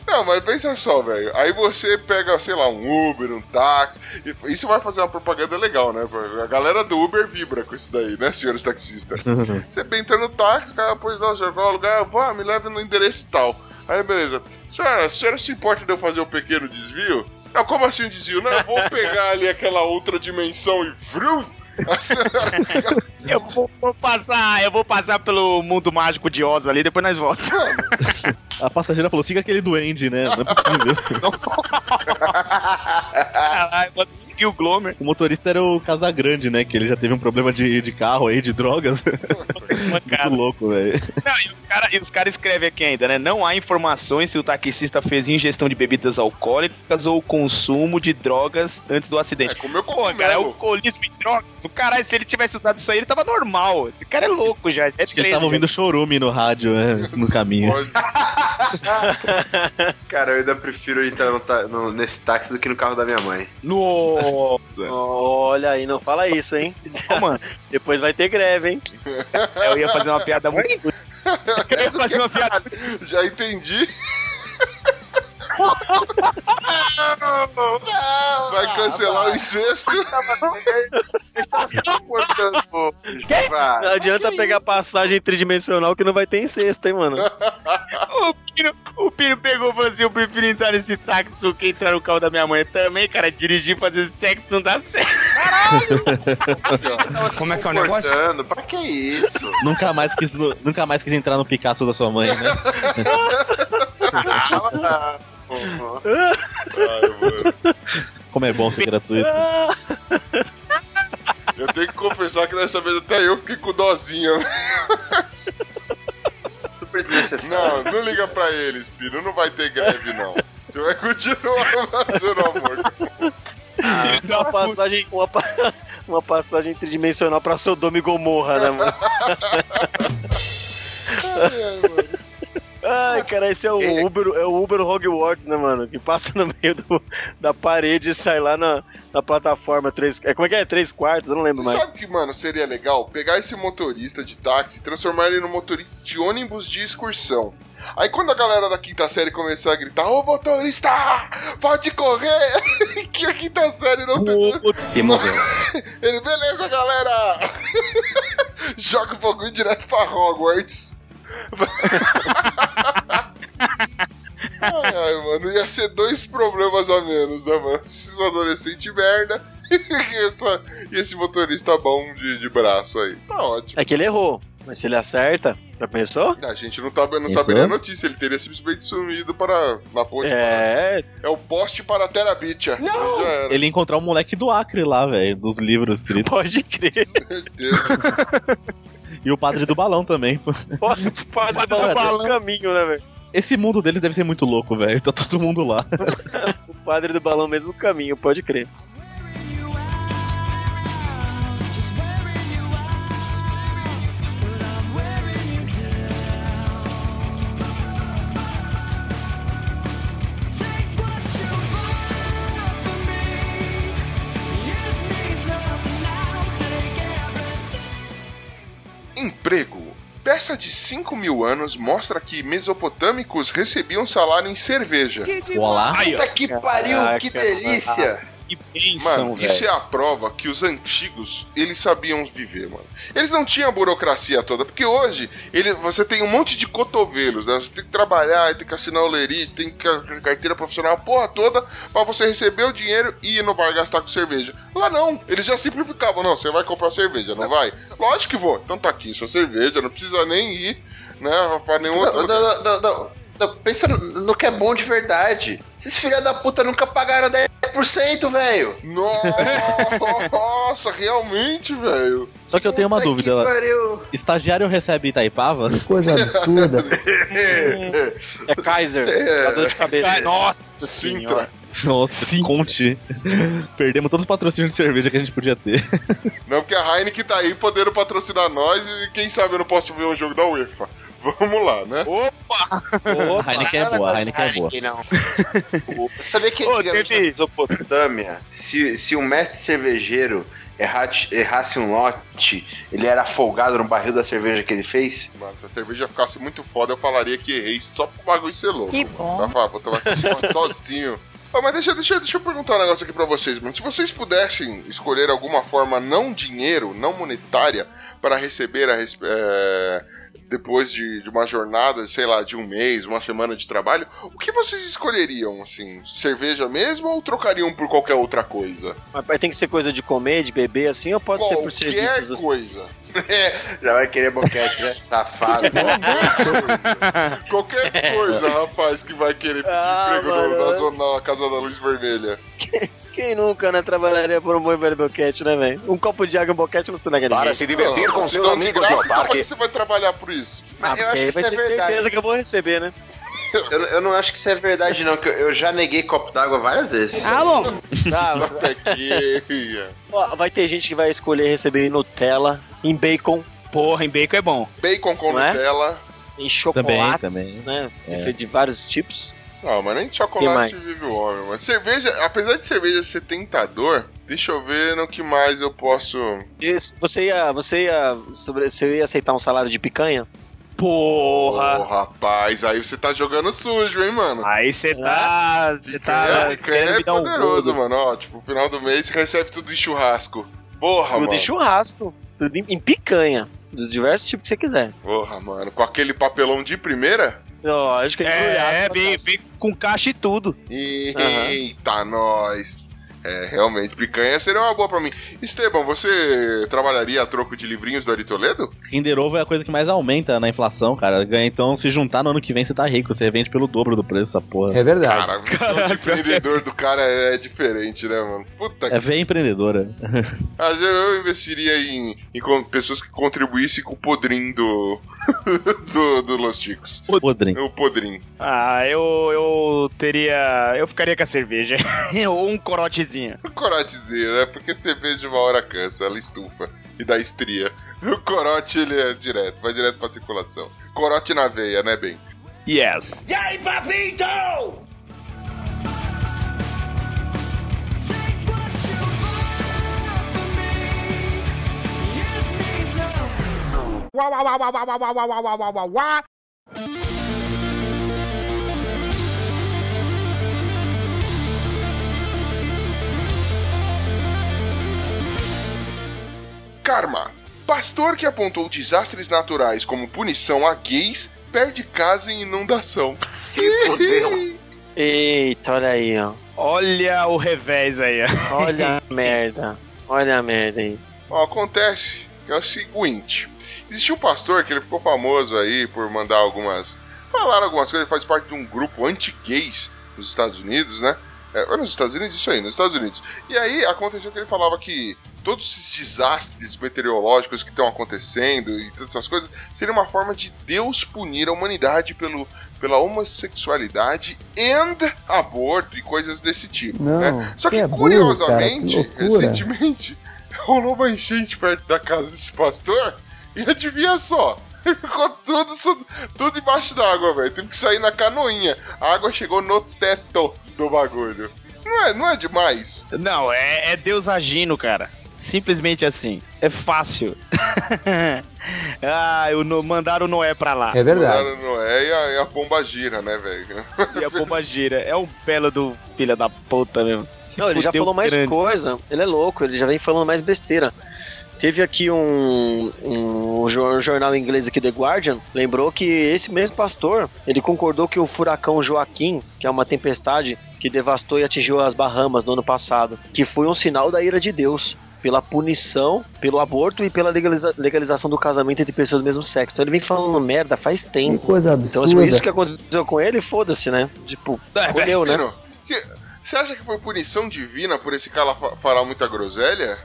D: Não, mas pensa só, velho. Aí você pega, sei lá, um Uber, um táxi. e Isso vai fazer uma propaganda legal, né? A galera do Uber vibra com isso daí, né, senhores taxistas? Você entra no táxi, o cara, pois não, é o lugar? Pô, me leve no endereço tal. Aí, beleza. Senhora, a senhora se importa de eu fazer um pequeno desvio? Não, como assim um desvio? Não, eu vou pegar ali aquela outra dimensão e vrum!
F: Eu vou, vou passar, eu vou passar pelo mundo mágico de Oz ali, depois nós voltamos.
B: A passageira falou: siga aquele duende, né? Não é possível.
F: Caralho, seguir o Glomer.
B: o motorista era o Casagrande, né? Que ele já teve um problema de, de carro aí, de drogas. Muito louco, velho.
F: Não, e os caras cara escrevem aqui ainda, né? Não há informações se o taxista fez ingestão de bebidas alcoólicas ou consumo de drogas antes do
D: É,
F: acidente.
D: comeu
F: Pô, cara, é alcoolismo e drogas. O caralho, se ele tivesse usado isso aí, ele tava normal. Esse cara é louco já. É
B: Acho que ele tava ouvindo chorume no rádio, né? No caminho.
A: Cara, eu ainda prefiro entrar no ta- no- nesse táxi do que no carro da minha mãe.
F: No...
C: Olha aí, não fala isso, hein?
F: Ô, mano,
C: Depois vai ter greve, hein?
F: eu ia fazer uma piada muito... Eu ia fazer uma piada
D: Já entendi. Vai cancelar o incesto.
A: tá?
C: Não adianta pegar passagem tridimensional que não vai ter sexta, hein, mano?
F: O Pino, o Pino pegou e falou assim: eu prefiro entrar nesse táxi do que entrar no carro da minha mãe também, cara. Dirigir e fazer sexo não dá certo.
A: Como é que é o negócio? Pra que isso?
B: Nunca mais quis, nunca mais quis entrar no Picasso da sua mãe, né?
A: Ah.
D: Ai, mano.
B: Como é bom ser gratuito.
D: Eu tenho que confessar que dessa vez até eu fiquei com dozinha.
A: Super desnecessário.
D: Não, não liga pra eles, Pino. Não vai ter greve, não. Você vai continuar fazendo amor.
C: Uma passagem, uma, uma passagem tridimensional pra Sodoma e Gomorra, né, mano?
D: Ai, ai, mano.
C: Ai, cara, esse é o Uber, é o Uber Hogwarts, né, mano? Que passa no meio do- da parede e sai lá na, na plataforma 3. É, como é que é? 3 quartos? Eu não lembro
D: Você
C: mais.
D: sabe que, mano, seria legal pegar esse motorista de táxi e transformar ele no motorista de ônibus de excursão. Aí quando a galera da quinta série começar a gritar, ô motorista, pode correr! que a quinta série não tem.
B: E morreu.
D: Ele, beleza, galera! Joga o bagulho direto pra Hogwarts. Ai, ai, mano, ia ser dois problemas a menos, né, mano? Esses adolescentes merda e, essa- e esse motorista bom de, de braço aí. Tá ótimo.
C: É que ele errou. Mas se ele acerta, já pensou?
D: A gente não, tá, não
B: Pensou?
D: saberia a notícia, ele teria simplesmente sumido para na ponte.
C: É,
D: É o poste para Terabitia. Não! Já era,
B: Ele ia encontrar o moleque do Acre lá, velho, dos livros escritos.
C: pode crer.
D: certeza.
B: E o padre do balão também.
C: Pode
B: Cara,
C: dar
B: balão.
C: o caminho, né, velho?
B: Esse mundo deles deve ser muito louco, velho. Tá todo mundo lá.
C: O padre do balão mesmo caminho, pode crer.
D: Peça de 5 mil anos mostra que mesopotâmicos recebiam salário em cerveja.
B: Olá.
F: Aí, ó.
A: Puta que pariu, que
C: Caraca.
A: delícia!
F: Que bênção,
D: Mano,
F: velho.
D: isso é a prova que os antigos, eles sabiam viver, mano. Eles não tinham a burocracia toda, porque hoje ele, você tem um monte de cotovelos, né? Você tem que trabalhar, tem que assinar o lerite, tem que a carteira profissional, a porra toda, pra você receber o dinheiro e ir no bar gastar com cerveja. Lá não, eles já simplificavam, não, você vai comprar cerveja, não vai? Lógico que vou. Então tá aqui, sua cerveja, não precisa nem ir, né, pra nenhum outro
A: Não,
D: lugar.
A: não, não, não, não, Pensa no, no que é bom de verdade. Esses filha da puta nunca pagaram 10%, velho.
D: Nossa, realmente, velho.
B: Só que eu tenho uma
A: Puta
B: dúvida.
A: que.
B: Estagiário recebe Itaipava?
H: Coisa absurda.
C: É Kaiser,
A: É.
C: dá dor de cabeça.
F: Nossa
D: Sintra.
B: Nossa, Conte. Perdemos todos os patrocínios de cerveja que a gente podia ter.
D: Não, porque a Heineken tá aí podendo patrocinar nós e quem sabe eu não posso ver um jogo da UEFA. Vamos lá, né?
B: A Heineken é boa, a Heineken é boa.
A: Não. Sabia que
F: Ô, teve-
A: na Mesopotâmia, se, se um mestre cervejeiro errasse um lote, ele era folgado no barril da cerveja que ele fez?
D: Mano, se a cerveja ficasse muito foda, eu falaria que errei só pro bagulho ser louco.
G: Que
D: mano.
G: bom.
D: Tá, fala, vou tomar sozinho. Ah, mas deixa, deixa, deixa eu perguntar um negócio aqui pra vocês, mano. Se vocês pudessem escolher alguma forma não dinheiro, não monetária, para receber a é, depois de, de uma jornada, sei lá, de um mês, uma semana de trabalho, o que vocês escolheriam, assim? Cerveja mesmo ou trocariam por qualquer outra coisa?
C: Mas tem que ser coisa de comer, de beber, assim, ou pode ser por
D: qualquer
C: serviços assim?
D: coisa.
A: Já vai querer boquete, né? Safado.
D: Qualquer coisa, rapaz, que vai querer
C: Ah,
D: emprego
C: mano.
D: na, zona, na Casa da Luz Vermelha.
C: Quem nunca, né, trabalharia por um bom e velho boquete, né, velho? Um copo de água e um boquete não se nega ninguém.
I: Para se divertir com
D: se
I: seus
D: de
I: amigos
D: graça,
I: no
D: Como é que
I: parque.
D: você vai trabalhar por isso?
A: Mas eu
C: Ah,
A: acho que isso é verdade.
C: certeza que eu vou receber, né?
A: Eu, eu não acho que isso é verdade, não, que eu, eu já neguei copo d'água várias vezes.
G: Ah, bom.
C: Tá,
D: que...
C: ó, vai ter gente que vai escolher receber em Nutella, em bacon,
F: Porra, em bacon é bom.
D: Bacon com
C: Não é?
D: Nutella.
C: em chocolates,
B: também.
C: né?
B: É.
C: De vários tipos.
D: Não, mas nem de chocolate vive o homem. Mas cerveja, apesar de cerveja ser tentador, deixa eu ver no que mais eu posso...
C: Você ia, você ia, sobre, você ia aceitar um salário de picanha?
F: Porra.
D: Ô, rapaz, aí você tá jogando sujo, hein, mano?
F: Aí você tá. Você
D: Picanha,
F: tá.
D: picanha é
C: um
D: poderoso,
C: gordo.
D: mano. Ó, tipo, no final do mês você recebe tudo em churrasco. Porra,
C: tudo
D: mano.
C: em churrasco, tudo em, em picanha. Dos diversos tipos que você quiser.
D: Porra, mano. Com aquele papelão de primeira?
C: Lógico, é.
F: É, vem, vem com caixa e tudo.
D: Eita, nós. É, realmente, picanha seria uma boa pra mim. Esteban, você trabalharia a troco de livrinhos do Ari Toledo?
B: Kinder Ovo é a coisa que mais aumenta na inflação, cara. Ganha- Então, se juntar no ano que vem, você tá rico. Você vende pelo dobro do preço, essa porra.
H: É verdade.
D: Cara, a visão de empreendedor do cara é diferente, né, mano? Puta
B: É
D: que.
B: veia empreendedora.
D: Ah, eu- investiria em, em pessoas que contribuíssem com o podrinho do. do, do Los Chicos.
B: Podrinho.
D: O podrinho.
F: Ah, eu, eu teria. Eu ficaria com a cerveja. Ou um corotezinho.
D: O corotezinho, né? Porque cerveja uma hora cansa, ela estufa e dá estria. O corote, ele é direto, vai direto pra circulação. Corote na veia, né, bem?
F: Yes.
E: E aí, papito? Wah, wah, wah, wah, wah, wah, wah, wah, wah, wah,
D: Karma. Pastor que apontou desastres naturais como punição a gays perde casa em inundação.
C: Eita, olha aí, ó.
F: Olha o revés aí. ó.
C: Olha a merda. Olha a merda aí.
D: Ó, acontece que é o seguinte: existiu um pastor que ele ficou famoso aí por mandar algumas. falar algumas coisas, ele faz parte de um grupo anti-gays nos Estados Unidos, né? É, ou nos Estados Unidos? Isso aí, nos Estados Unidos. E aí aconteceu que ele falava que todos esses desastres meteorológicos que estão acontecendo e todas essas coisas seria uma forma de Deus punir a humanidade pelo, pela homossexualidade and aborto e coisas desse tipo.
H: Não,
D: né? Só
H: que
D: que,
H: é burro,
D: curiosamente,
H: cara, que
D: recentemente, rolou uma enchente perto da casa desse pastor e adivinha só. Ficou tudo, tudo embaixo d'água, velho. Teve que sair na canoinha. A água chegou no teto do bagulho. Não é, não é demais?
F: Não, é, é Deus agindo, cara. Simplesmente assim. É fácil. ah, eu no, mandaram o Noé pra lá.
H: É verdade.
D: Não, não é, e a, e a pomba gira, né, velho?
F: E a pomba gira. É um belo do filho da puta mesmo. Se
C: Não, ele já falou mais
F: grande.
C: coisa. Ele é louco, ele já vem falando mais besteira. Teve aqui um, um jor- jornal inglês aqui, The Guardian, lembrou que esse mesmo pastor, ele concordou que o furacão Joaquim, que é uma tempestade que devastou e atingiu as Bahamas no ano passado, que foi um sinal da ira de Deus pela punição, pelo aborto e pela legaliza- legalização do casamento entre pessoas do mesmo sexo. Então ele vem falando merda faz
H: Que
C: tempo.
H: coisa
C: Então, se
H: absurda.
C: foi isso que aconteceu com ele, foda-se, né? Tipo,
F: É,
C: colheu, né?
D: Que- Você acha que foi punição divina por esse cara fa- falar muita groselha?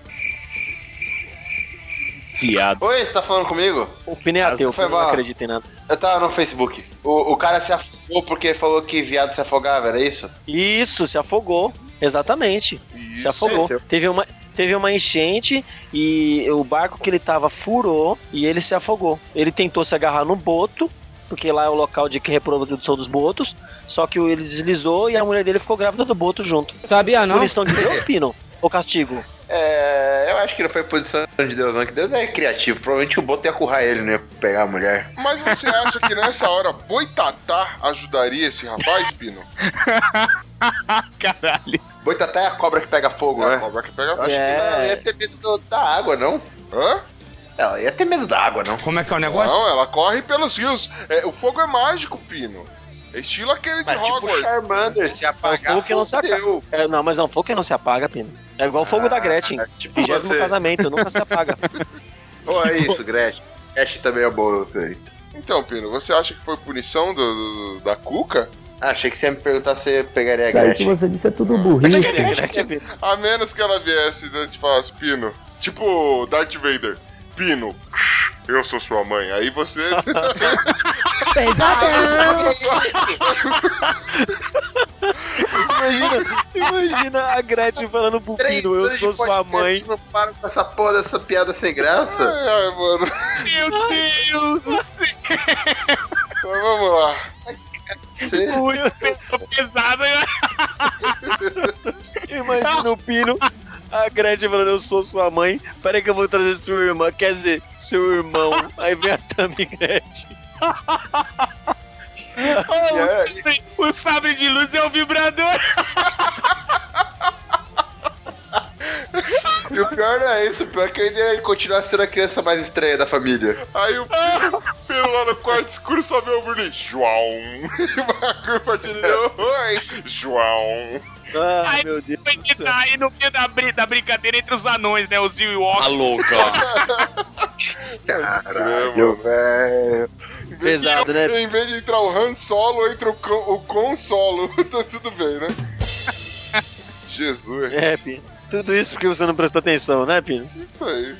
F: Viado.
A: Oi, você tá falando comigo?
C: O Pino é ateu,
A: Foi
C: Pino não
A: mal.
C: acredita em nada.
A: Eu tava no Facebook. O, o cara se afogou porque falou que viado se afogava, era isso?
C: Isso, se afogou. Exatamente.
D: Isso.
C: se afogou. Teve uma, teve uma enchente e o barco que ele tava furou e ele se afogou. Ele tentou se agarrar no boto, porque lá é o local de reprodução dos botos, só que ele deslizou e a mulher dele ficou grávida do boto junto.
H: Sabia não?
C: Punição de Deus, Pino? Ou castigo?
A: É, acho que não foi posição de Deus, não, que Deus é criativo. Provavelmente o Boto ia currar ele, não ia pegar a mulher.
D: Mas você acha que nessa hora Boitatá ajudaria esse rapaz, Pino?
F: Caralho.
A: Boitatá é a cobra que pega fogo,
D: É a
A: né?
D: cobra que pega
A: Eu acho
C: É.
A: que ela ia ter medo do- da água, não?
D: Hã?
A: Ela ia ter medo da água, não?
E: Como é que é o negócio?
D: Não, ela corre pelos rios. É, o fogo é mágico, Pino. É estilo aquele de
A: Mas tipo o
D: Hogwarts.
A: Charmander, se
C: É o
A: apagar,
C: fogo que não se apaga. É, não, mas não, fogo que não se apaga, Pino. É igual o fogo da Gretchen.
A: Tipo
C: Vigésimo
A: você.
C: casamento, nunca se apaga.
A: Ou é isso, Gretchen. Gretchen também é bom, eu sei.
D: Então, Pino, você acha que foi punição do, do- da Cuca?
A: Ah, achei que você ia me perguntar se eu pegaria a
H: aí que
A: Gretchen.
H: você disse é tudo burrice.
A: a Gretchen?
D: A menos que ela viesse e te falasse, Pino. Tipo Darth Vader. Pino, eu sou sua mãe. Aí você.
H: Pesadão!
C: Imagina, imagina a Gretchen falando pro Pino, eu sou sua mãe.
A: Não para com essa porra dessa piada sem graça.
D: ai, ai, mano.
F: Meu Deus do céu.
D: Mas vamos lá.
F: Muito pesado. né?
C: Imagina o Pino, a Gretchen falando, eu sou sua mãe, peraí que eu vou trazer sua irmã, quer dizer, seu irmão. Aí vem a Tami Gretchen.
F: Oh, o sabre de luz é o vibrador.
A: E o pior não é isso, o pior é que ele ia continuar sendo a criança mais estranha da família.
D: Aí o Piro lá no quarto escuro só vê o Bruno. João. E o bagulho João.
C: Ah,
F: Ai,
C: meu Deus
F: tá aí no meio da, brin- da brincadeira entre os anões, né? Os Ewoks.
H: A louca.
A: Caralho, velho.
C: Pesado, né?
D: Em vez de entrar o Han Solo, entra o Con, o Con Solo. tá tudo bem, né? Jesus.
C: É, Pino. Tudo isso porque você não prestou atenção, né, Pino?
D: Isso aí.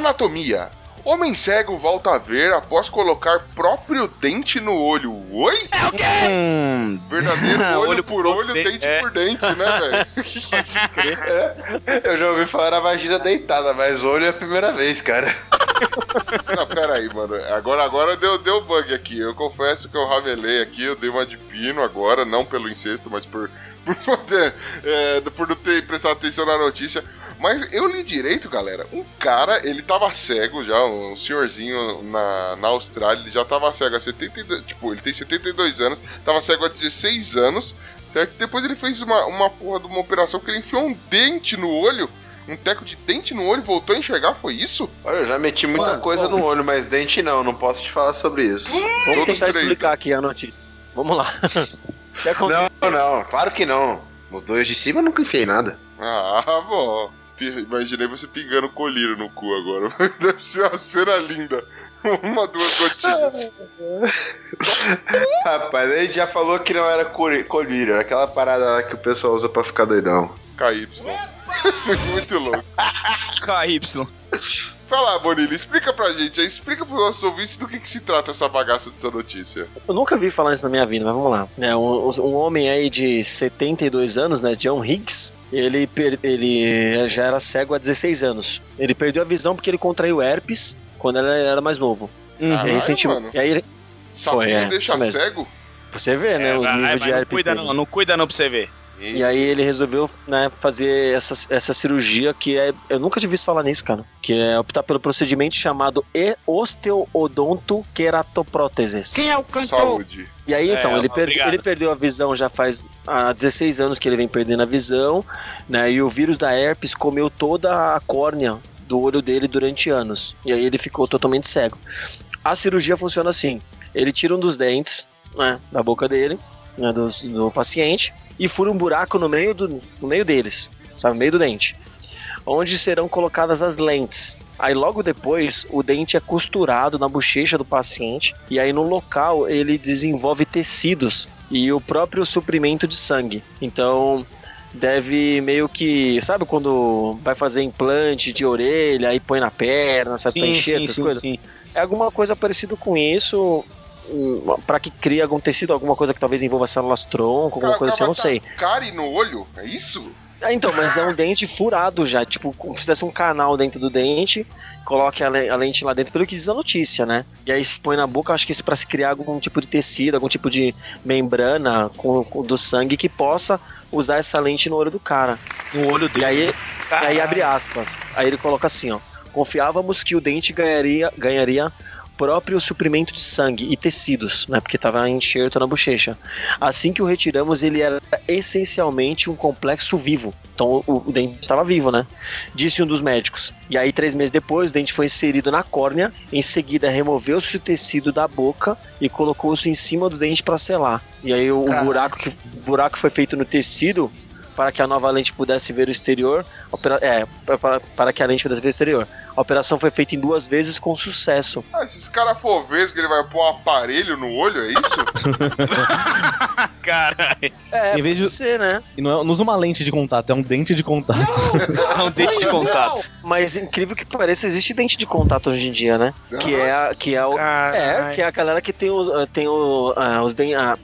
D: Anatomia. Homem cego volta a ver após colocar próprio dente no olho. Oi?
F: Hum,
D: Verdadeiro olho,
F: Olho
D: por
F: por
D: olho,
F: dente,
D: dente
F: é.
D: por dente, né, velho?
A: Eu já ouvi falar na vagina deitada, mas olho é a primeira vez, cara.
D: Não, pera aí, mano. Agora, agora deu, deu bug aqui. Eu confesso que eu ramelei aqui, eu dei uma de pino agora, não pelo incesto, mas por, por, poder, é, por não ter prestado atenção na notícia. Mas eu li direito, galera. Um cara, ele tava cego já, um senhorzinho na, na Austrália, ele já tava cego há 72. Tipo, ele tem 72 anos, tava cego há 16 anos, certo? Depois ele fez uma, uma porra de uma operação que ele enfiou um dente no olho. Um teco de dente no olho, voltou a enxergar, foi isso?
A: Olha, eu já meti muita
C: Mano,
A: coisa
C: bom.
A: no olho, mas dente não, não posso te falar sobre isso.
C: Vamos
D: Todos
C: tentar
D: três,
C: explicar
D: né?
C: aqui a notícia. Vamos lá.
A: Não, não, claro que não. Os dois de cima eu nunca enfiei nada.
D: Ah, bom. Imaginei você pingando colírio no cu agora. Deve ser uma cena linda. Uma, duas gotinhas.
A: Rapaz, a gente já falou que não era colírio, era aquela parada lá que o pessoal usa pra ficar doidão.
D: KY. Muito louco.
F: KY.
D: Fala, Bonilha, explica pra gente aí, explica pros nossos ouvintes do que, que se trata essa bagaça dessa notícia.
C: Eu nunca vi falar isso na minha vida, mas vamos lá. É, um, um homem aí de 72 anos, né, John Higgs, ele, per- ele já era cego há 16 anos. Ele perdeu a visão porque ele contraiu herpes quando ele era mais novo.
D: Caralho,
C: e, recentemente- e aí ele,
D: Sabia
C: Foi, é,
D: deixar cego?
C: você vê, né,
F: É,
C: o
F: vai,
C: nível
F: mas
C: de
F: não
C: herpes
F: cuida
C: dele.
F: não, não cuida não pra você ver.
C: E aí ele resolveu né, fazer essa, essa cirurgia que é. Eu nunca tinha visto falar nisso, cara. Que é optar pelo procedimento chamado e- osteodontoqueratopróteses.
E: Quem é o cantor?
D: Saúde.
C: E aí,
F: É,
C: então, ele, per-
F: obrigado.
C: ele perdeu a visão já faz há 16 anos que ele vem perdendo a visão, né? E o vírus da herpes comeu toda a córnea do olho dele durante anos. E aí ele ficou totalmente cego. A cirurgia funciona assim: ele tira um dos dentes né, da boca dele, né, dos- do, paciente, e fura um buraco no meio, do, no meio deles, sabe? No meio do dente. Onde serão colocadas as lentes. Aí logo depois o dente é costurado na bochecha do paciente e aí no local ele desenvolve tecidos e o próprio suprimento de sangue. Então deve meio que, sabe quando vai fazer implante de orelha e põe na perna, sabe, pra encher essas coisas?
F: sim.
C: É alguma coisa parecida com isso, para que crie algum tecido, alguma coisa que talvez envolva células tronco, alguma
D: Cara,
C: coisa assim, eu não sei.
D: Cárie no olho? É isso?
C: Ah, então, mas é um dente furado já, tipo, como se fizesse um canal dentro do dente, coloque a le- a lente lá dentro, pelo que diz a notícia, né? E aí se põe na boca, acho que isso pra se criar algum tipo de tecido, algum tipo de membrana com, com- do sangue que possa usar essa lente no olho do cara.
F: No olho
C: E
F: dele.
C: aí, aí abre aspas. Aí ele coloca assim, ó. Confiávamos que o dente ganharia, ganharia próprio suprimento de sangue e tecidos, né? Porque estava enxerto na bochecha. Assim que o retiramos, ele era essencialmente um complexo vivo. Então o, o dente estava vivo, né? Disse um dos médicos. E aí, três meses depois, o dente foi inserido na córnea. Em seguida, removeu-se o tecido da boca e colocou-se em cima do dente para selar. E aí, o, o
F: Caraca.
C: buraco que o buraco foi feito no tecido para que a nova lente pudesse ver o exterior. opera- é, para, para que a lente pudesse ver o exterior. A operação foi feita em duas vezes com sucesso.
D: Ah, se esse cara for vesgo, ele vai pôr um aparelho no olho, é isso?
F: Caralho.
C: É,
B: Em vez de-
C: ser, né?
B: E não, é, não usa uma lente de contato, é um dente de contato.
F: É um dente de contato.
C: Mas incrível que pareça, existe dente de contato hoje em dia, né? Que é, a- que é o. É, que é a galera que tem, os tem o, ah, os dentes. A,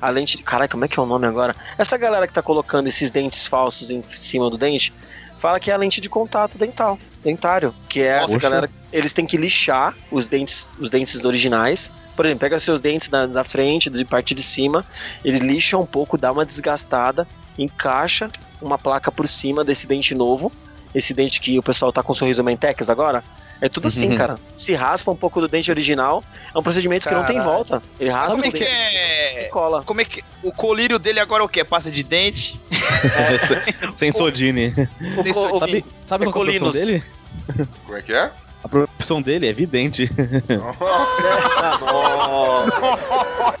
C: a lente. de- Caralho, como é que é o nome agora? Essa galera que tá colocando esses dentes falsos em cima do dente. fala que é a lente de contato dental, dentário, que é essa galera, eles têm que lixar os dentes, os dentes originais. Por exemplo, pega seus dentes da, da frente, de parte de cima, ele lixa um pouco, dá uma desgastada, encaixa uma placa por cima desse dente novo, esse dente que o pessoal tá com sorriso mentex agora. É tudo assim,
B: Uhum.
C: cara. Se raspa um pouco do dente original, é um procedimento que não tem volta. Ele raspa
F: Como
C: o
F: é que
C: dente e
F: é?
C: cola.
F: Como é que. O colírio dele agora é o quê? Pasta de dente?
B: Sem Sodine.
C: O co- o-
B: Sabe, sabe
C: É
B: qual é a profissão dele?
D: Como é que é?
B: A profissão dele é vidente.
D: Nossa,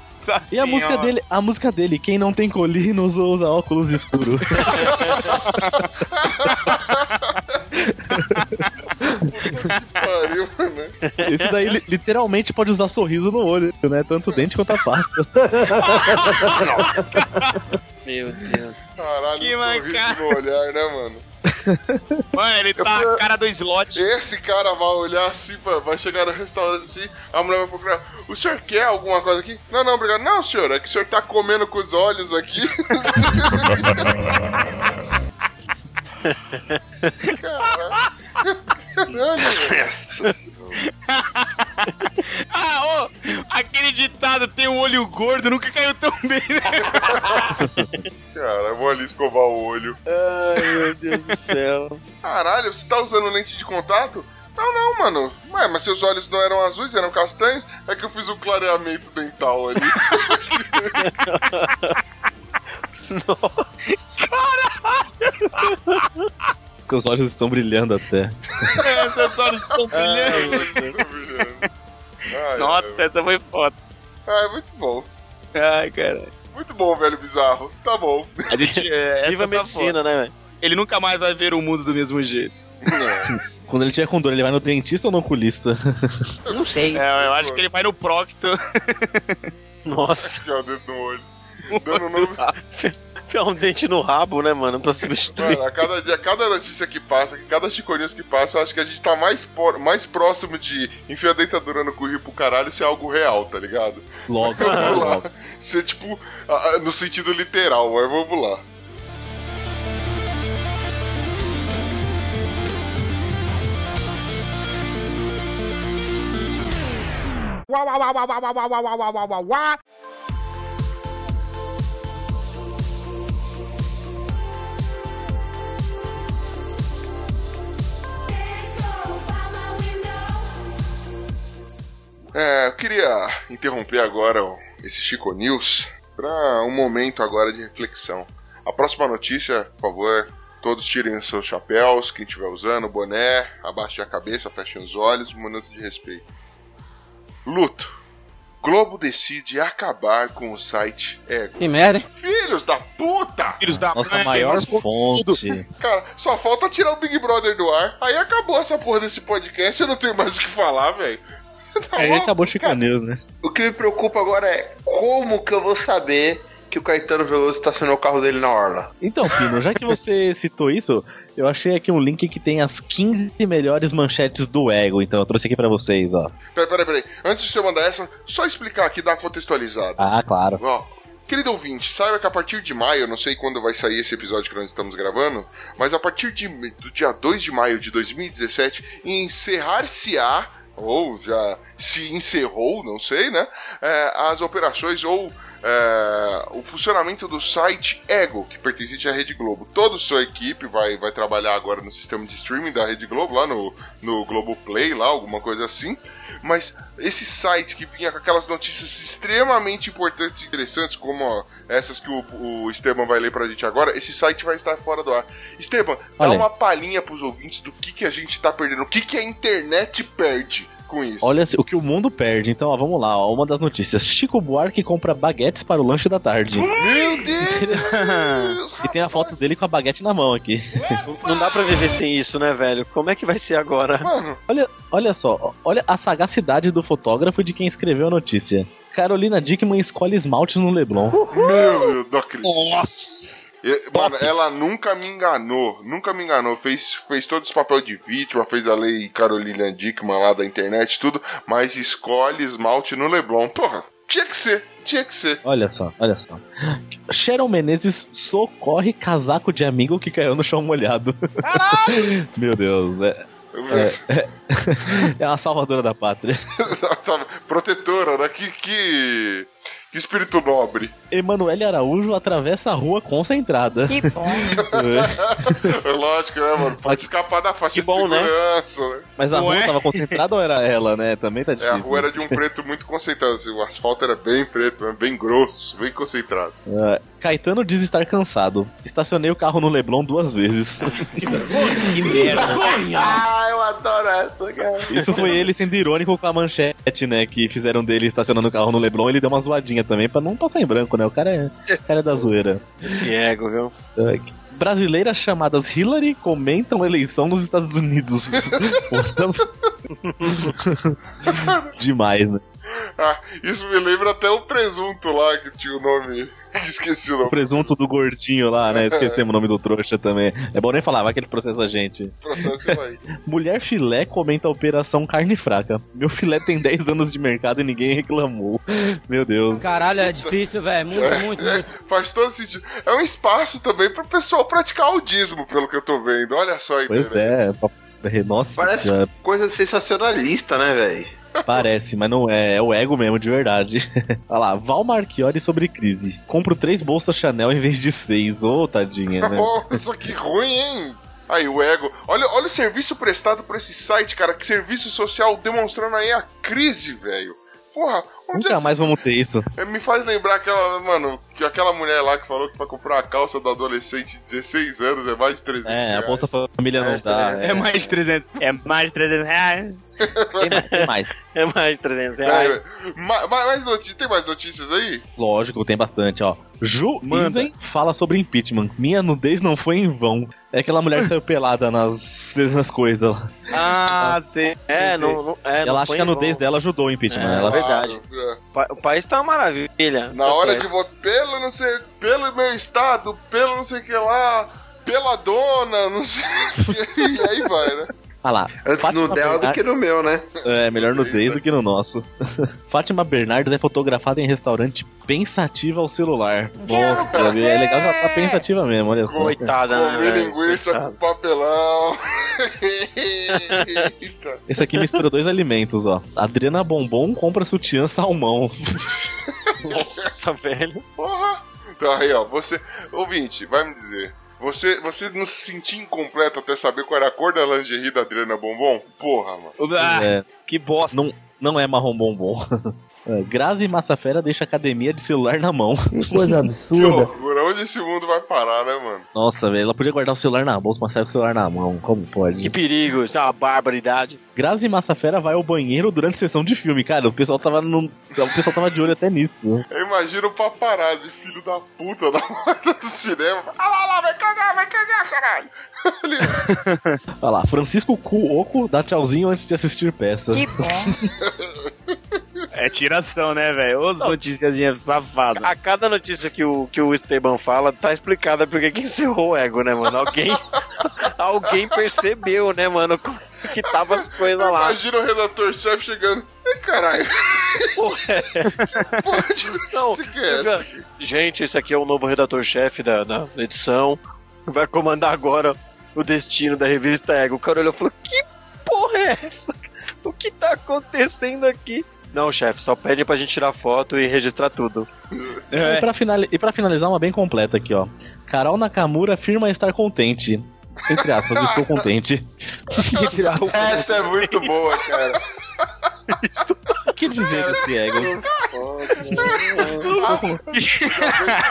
B: E a música dele, a música dele, quem não tem colinos usa óculos escuros.
D: pariu, né?
B: Esse daí li- literalmente pode usar sorriso no olho, né? Tanto dente quanto a pasta.
C: Meu Deus.
D: Caralho,
F: Que
D: um sorriso no olhar, né, mano?
F: Mano, ele tá a cara do slot.
D: Esse cara vai olhar assim, vai chegar no restaurante assim, a mulher vai procurar. O senhor quer alguma coisa aqui? Não, não, obrigado. Não, senhor, é que o senhor tá comendo com os olhos aqui. Caralho. Caralho.
A: Nossa
F: Ah, ô! aquele ditado tem um olho gordo, nunca caiu tão bem, né?
D: Cara, eu vou ali escovar o olho.
C: Ai, meu Deus do céu.
D: Caralho, você tá usando lente de contato? Não, não, mano. Ué, mas seus olhos não eram azuis, eram castanhos? É que eu fiz um clareamento dental ali.
B: Seus olhos estão brilhando até.
F: Seus olhos estão brilhando.
D: Tô brilhando. Ai,
F: Nossa, essa foi foda.
D: ai, muito bom.
F: Ai, cara.
D: Muito bom, velho bizarro. Tá bom.
F: A gente, é, essa
C: Viva a
F: tá
C: medicina, né, velho?
F: Ele nunca mais vai ver o mundo do mesmo jeito.
B: Quando ele tiver com dor, ele vai no dentista ou no oculista?
C: Não sei.
F: É, eu acho que ele vai no Procto.
C: Nossa,
D: o dedo no olho. Dando um novo.
C: enfiar um dente no rabo, né, mano? Pra substituir.
D: Mano, a cada dia, cada notícia que passa, cada Chico News que passa, eu acho que a gente tá mais, por- mais próximo de enfiar a dentadura no cu e ir pro caralho ser algo real, tá ligado?
B: Logo,
D: Vamos lá. Ser tipo, ah, ah, no sentido literal, mas vamos lá.
E: Wah, wah, wah, wah, wah, wah, wah, wah, wah, wah, wah,
D: queria interromper agora esse Chico News para um momento agora de reflexão. A próxima notícia, por favor, todos tirem os seus chapéus, quem estiver usando, boné, abaixem a cabeça, fechem os olhos, um minuto de respeito. Luto. Globo decide acabar com o site Ego.
H: Que merda, hein?
D: Filhos da puta!
F: Filhos da
B: Nossa
F: mãe.
B: maior fonte.
D: Cara, só falta tirar o Big Brother do ar. Aí acabou essa porra desse podcast, eu não tenho mais o que falar, velho. Tá
B: Aí
D: louco?
B: acabou o Chico News, né?
A: O que me preocupa agora é como que eu vou saber que o Caetano Veloso estacionou o carro dele na orla.
B: Então, Pino, já que você citou isso, eu achei aqui um link que tem as 15 melhores manchetes do Ego. Então eu trouxe aqui pra vocês, ó.
D: Peraí, peraí, peraí. Antes de você mandar essa, só explicar aqui, dar uma contextualizada.
B: Ah, claro.
D: Ó, querido ouvinte, saiba que a partir de maio, não sei quando vai sair esse episódio que nós estamos gravando, mas a partir de, do dia 2 de maio de 2017, encerrar-se-á, ou já se encerrou, não sei, né? é, as operações ou é, o funcionamento do site Ego, que pertence à Rede Globo. Toda sua equipe vai, vai trabalhar agora no sistema de streaming da Rede Globo, lá no, no Globoplay, lá, alguma coisa assim. Mas esse site que vinha com aquelas notícias extremamente importantes e interessantes, como ó, essas que o, o Esteban vai ler pra gente agora, esse site vai estar fora do ar. Esteban, dá
B: Olha aí.
D: uma palhinha pros ouvintes do que, que a gente tá perdendo, o que, que a internet perde com isso.
B: Olha o que o mundo perde. Então, ó, vamos lá. Ó, uma das notícias. Chico Buarque compra baguetes para o lanche da tarde.
D: Meu Deus!
B: E tem a foto dele com a baguete na mão aqui.
C: Não dá pra viver sem isso, né, velho? Como é que vai ser agora?
D: Mano,
B: Olha, olha só, olha a sagacidade do fotógrafo e de quem escreveu a notícia. Carolina Dickman escolhe esmaltes no Leblon.
D: meu Deus, não acredito.
F: Nossa!
D: Mano, ela nunca me enganou, nunca me enganou. Fez, fez todo esse papel de vítima, fez a lei Carolina Dickman lá da internet, tudo, mas escolhe esmalte no Leblon. Porra, tinha que ser. Tinha que ser.
B: Olha só, olha só. Sharon Menezes socorre casaco de amigo que caiu no chão molhado. Caralho! Meu Deus, é, é uma salvadora da pátria.
D: Protetora, né? Que, que, que espírito nobre.
B: Emanuele Araújo atravessa a rua concentrada.
G: Que bom.
D: É lógico, né, mano? Pode escapar da faixa
C: Que bom,
D: de
C: né?
D: segurança, né?
B: Mas a
F: Não
B: rua
F: é?
B: tava concentrada ou era ela, né? Também tá
D: É,
B: difícil.
D: a rua era de um preto muito concentrado. assim, O asfalto era bem preto, né? bem grosso, bem concentrado.
B: É, Caetano diz estar cansado. Estacionei o carro no Leblon duas vezes.
F: Que merda.
A: Ah, eu adoro essa, cara.
B: Isso foi ele sendo irônico com a manchete, né? Que fizeram dele estacionando o carro no Leblon. Ele deu uma zoadinha também pra não passar em branco, né? O cara é, o cara é da zoeira.
C: Esse ego, viu?
B: Brasileiras chamadas Hillary comentam eleição nos Estados Unidos. Demais, né?
D: Ah, isso me lembra até o presunto lá que tinha o nome. Esqueci o
B: O
D: nome.
B: presunto do gordinho lá, né? Esquecemos o nome do trouxa também. É bom nem falar, vai que ele processa a gente.
D: Processo vai.
B: Mulher filé comenta a operação carne fraca. Meu filé tem 10 anos de mercado e ninguém reclamou. Meu Deus.
H: Caralho, é difícil, velho. Muito, muito, muito.
D: Faz todo sentido. É um espaço também pro pessoal praticar audismo, pelo que eu tô vendo. Olha só a
B: Pois é. Nossa,
A: Parece coisa sensacionalista, né, velho?
B: Parece, mas não é. É o ego mesmo, de verdade. Olha lá, Val Marchiori sobre crise. Compro três bolsas Chanel em vez de seis. Ô, tadinha, né?
D: Nossa, que ruim, hein? Aí, o ego. Olha, olha o serviço prestado por esse site, cara. Que serviço social demonstrando aí a crise, velho. Porra, onde
B: Nunca
D: é
B: mais vamos ter isso.
D: É, Me faz lembrar aquela, mano, que aquela mulher lá que falou que pra comprar a calça do adolescente de 16 anos é mais de 300
B: É, a
D: reais.
B: Bolsa Família não dá.
F: É mais de 300. É mais de 300 reais.
B: Tem mais, tem mais.
C: É mais de 300 reais.
D: É, ma- ma- mais notícias, tem mais notícias aí?
B: Lógico, tem bastante, ó. Ju
C: Manda.
B: Isen fala sobre impeachment. Minha nudez não foi em vão. É aquela mulher que saiu pelada nas, nas coisas lá.
C: Ah, sim. É, não, não, é, não
B: Ela acha que a nudez
C: vão.
B: dela ajudou o impeachment.
C: É,
B: ela...
C: verdade.
D: Ah, é.
C: O país tá uma maravilha.
D: Na
C: Tá
D: hora
C: certo.
D: de votar, pelo não sei, pelo meu estado, pelo não sei o que lá, pela dona, não sei o que, e aí vai, né?
B: Ah lá.
A: Antes
B: Fátima
A: no dela do
B: Bernardes-
A: que no meu, né?
B: É, melhor nudez do que no nosso. Fátima Bernardes é fotografada em restaurante pensativa ao celular. Nossa, é legal que ela tá pensativa mesmo, olha só.
C: Coitada, né?
D: Comer
C: velho?
D: linguiça com papelão. Eita.
B: Esse aqui mistura dois alimentos, ó. Adriana Bombom compra sutiã salmão.
C: Nossa, velho.
D: Porra. Então aí, ó, você, ouvinte, vai me dizer. Você, você não se sentia incompleto até saber qual era a cor da lingerie da Adriana Bombom? Porra, mano.
F: Ah,
B: É,
F: Que bosta.
B: não, não é marrom bombom. É, Grazi Massafera deixa a academia de celular na mão.
H: Que coisa
D: Que
H: absurda.
D: loucura. Onde esse mundo vai parar, né, mano?
B: Nossa, velho, ela podia guardar o celular na bolsa, mas saiu com o celular na mão. Como pode?
C: Que perigo, isso é uma barbaridade.
B: Grazi Massafera vai ao banheiro durante sessão de filme, cara. O pessoal tava no... o pessoal tava de olho até nisso.
D: Eu imagino o paparazzi, filho da puta da porta do cinema. Ah lá, lá, vai cagar, vai cagar, caralho.
B: Olha lá, Francisco Cuoco dá tchauzinho antes de assistir peça.
G: Que bom.
F: É tiração, né, velho? Os noticiazinhas safadas.
C: A cada notícia que o, que o Esteban fala, tá explicada porque que encerrou o ego, né, mano? Alguém, alguém percebeu, né, mano, como que tava as coisas lá.
D: imagina o redator-chefe chegando. Ai, caralho.
C: Porra, é.
D: Porra,
C: Não,
D: que é essa?
C: Gente, esse aqui é o novo redator-chefe da, da edição. Vai comandar agora o destino da revista Ego. O cara olhou e falou: Que porra é essa? O que tá acontecendo aqui? Não, chefe, só pede pra gente tirar foto e registrar tudo.
B: E, pra finali- e pra finalizar, uma bem completa aqui, ó. Carol Nakamura afirma estar contente. Entre aspas, estou contente.
A: Essa é muito boa, cara.
B: O que dizer desse ego?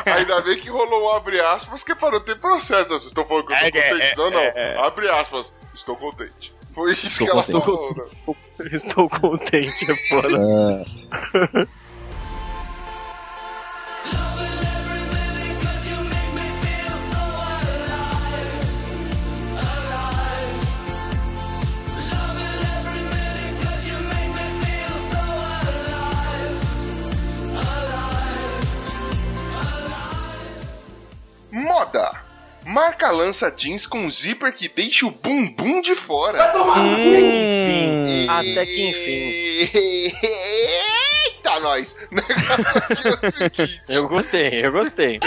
D: Ainda bem que rolou um abre aspas que é não ter processo. Vocês estão falando que eu tô
F: É, é,
D: contente?
F: é,
D: não, não.
F: é, é.
D: Abre aspas. Estou contente. Foi isso
B: Estou
D: que ela
B: contente.
D: falou. né?
C: Estou contente, é foda.
D: Moda. Marca lança jeans com zíper que deixa o bumbum de fora.
C: Enfim, até que enfim.
D: Eita, nós. O negócio aqui é o seguinte.
C: Eu gostei, eu gostei.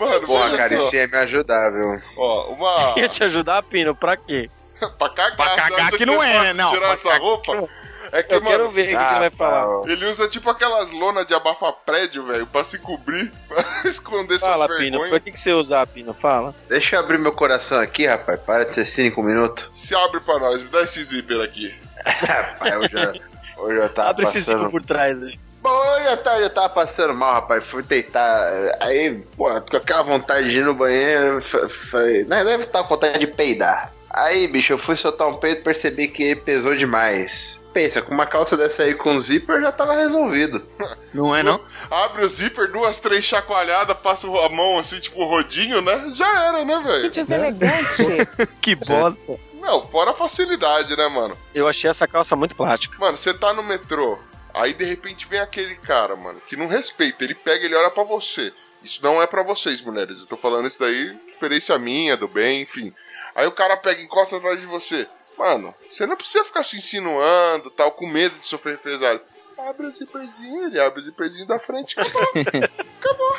D: Mano,
A: Porra,
D: olha
A: cara, isso ia me ajudar, viu?
D: Ó, uma.
C: Ia te ajudar, Pino, pra quê?
D: pra cagar,
F: Pra cagar
D: acha
F: que não é, né? Não,
D: Tirar
F: pra
D: essa
F: cagar
D: roupa? É que,
C: Eu
D: mano,
C: quero ver o que, ele vai falar.
D: ele usa tipo aquelas lonas de abafar prédio, velho, pra se cobrir, pra esconder
C: Fala,
D: suas
C: Pino,
D: vergonhas.
C: por que, que você usa, Pino? Fala.
A: Deixa eu abrir meu coração aqui, rapaz. Para de ser cínico um minuto.
D: Se abre pra nós, me dá esse zíper aqui.
A: Rapaz, eu já, eu já tava
C: Abre esse
A: passando...
C: ciclo por trás aí.
A: Bom, eu já tava, eu tava passando mal, rapaz. Fui deitar. Aí, pô, com aquela vontade de ir no banheiro. fa- Falei, né, deve estar com vontade de peidar. Aí, bicho, eu fui soltar um peito e percebi que ele pesou demais. Pensa, com uma calça dessa aí com zíper já tava resolvido.
F: Não é, não?
D: Abre o zíper, duas, três chacoalhadas, passa a mão assim, tipo rodinho, né? Já era, né, velho?
E: Deselegante.
F: Que bosta.
D: Não, fora a facilidade, né, mano?
C: Eu achei essa calça muito plástica.
D: Mano, você tá no metrô, aí de repente vem aquele cara, mano, que não respeita, ele pega, ele olha pra você. Isso não é pra vocês, mulheres. Eu tô falando isso daí, experiência minha, do bem, enfim. Aí o cara pega e encosta atrás de você. Mano, você não precisa ficar se insinuando, tal, com medo de sofrer represália. Abre o zíperzinho, ele abre o zíperzinho da frente, acabou. acabou.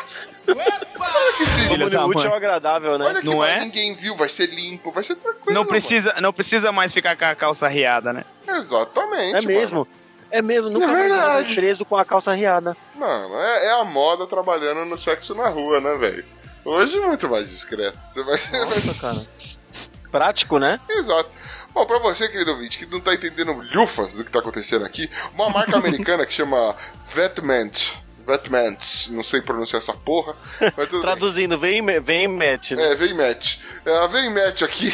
D: Olha que simples.
F: Filha da
C: Útil ao agradável, né?
D: Olha que
F: Não
D: mais
F: é?
D: ninguém viu, vai ser limpo, vai ser tranquilo.
F: Não precisa, não precisa mais ficar com a calça riada, né?
D: Exatamente.
C: É mesmo. É mesmo, nunca
A: É verdade.
C: preso com a calça riada.
D: Mano, é, é a moda trabalhando no sexo na rua, né, velho? Hoje é muito mais discreto. Você vai ser.
C: Nossa, cara. Prático, né?
D: Exato. Bom, pra você, querido ouvinte, que não tá entendendo lufas do que tá acontecendo aqui, uma marca americana que chama Vetment. Vetments, não sei pronunciar essa porra, tudo bem.
C: Traduzindo, vem, vem match, né?
D: É, vem match. A vem match aqui.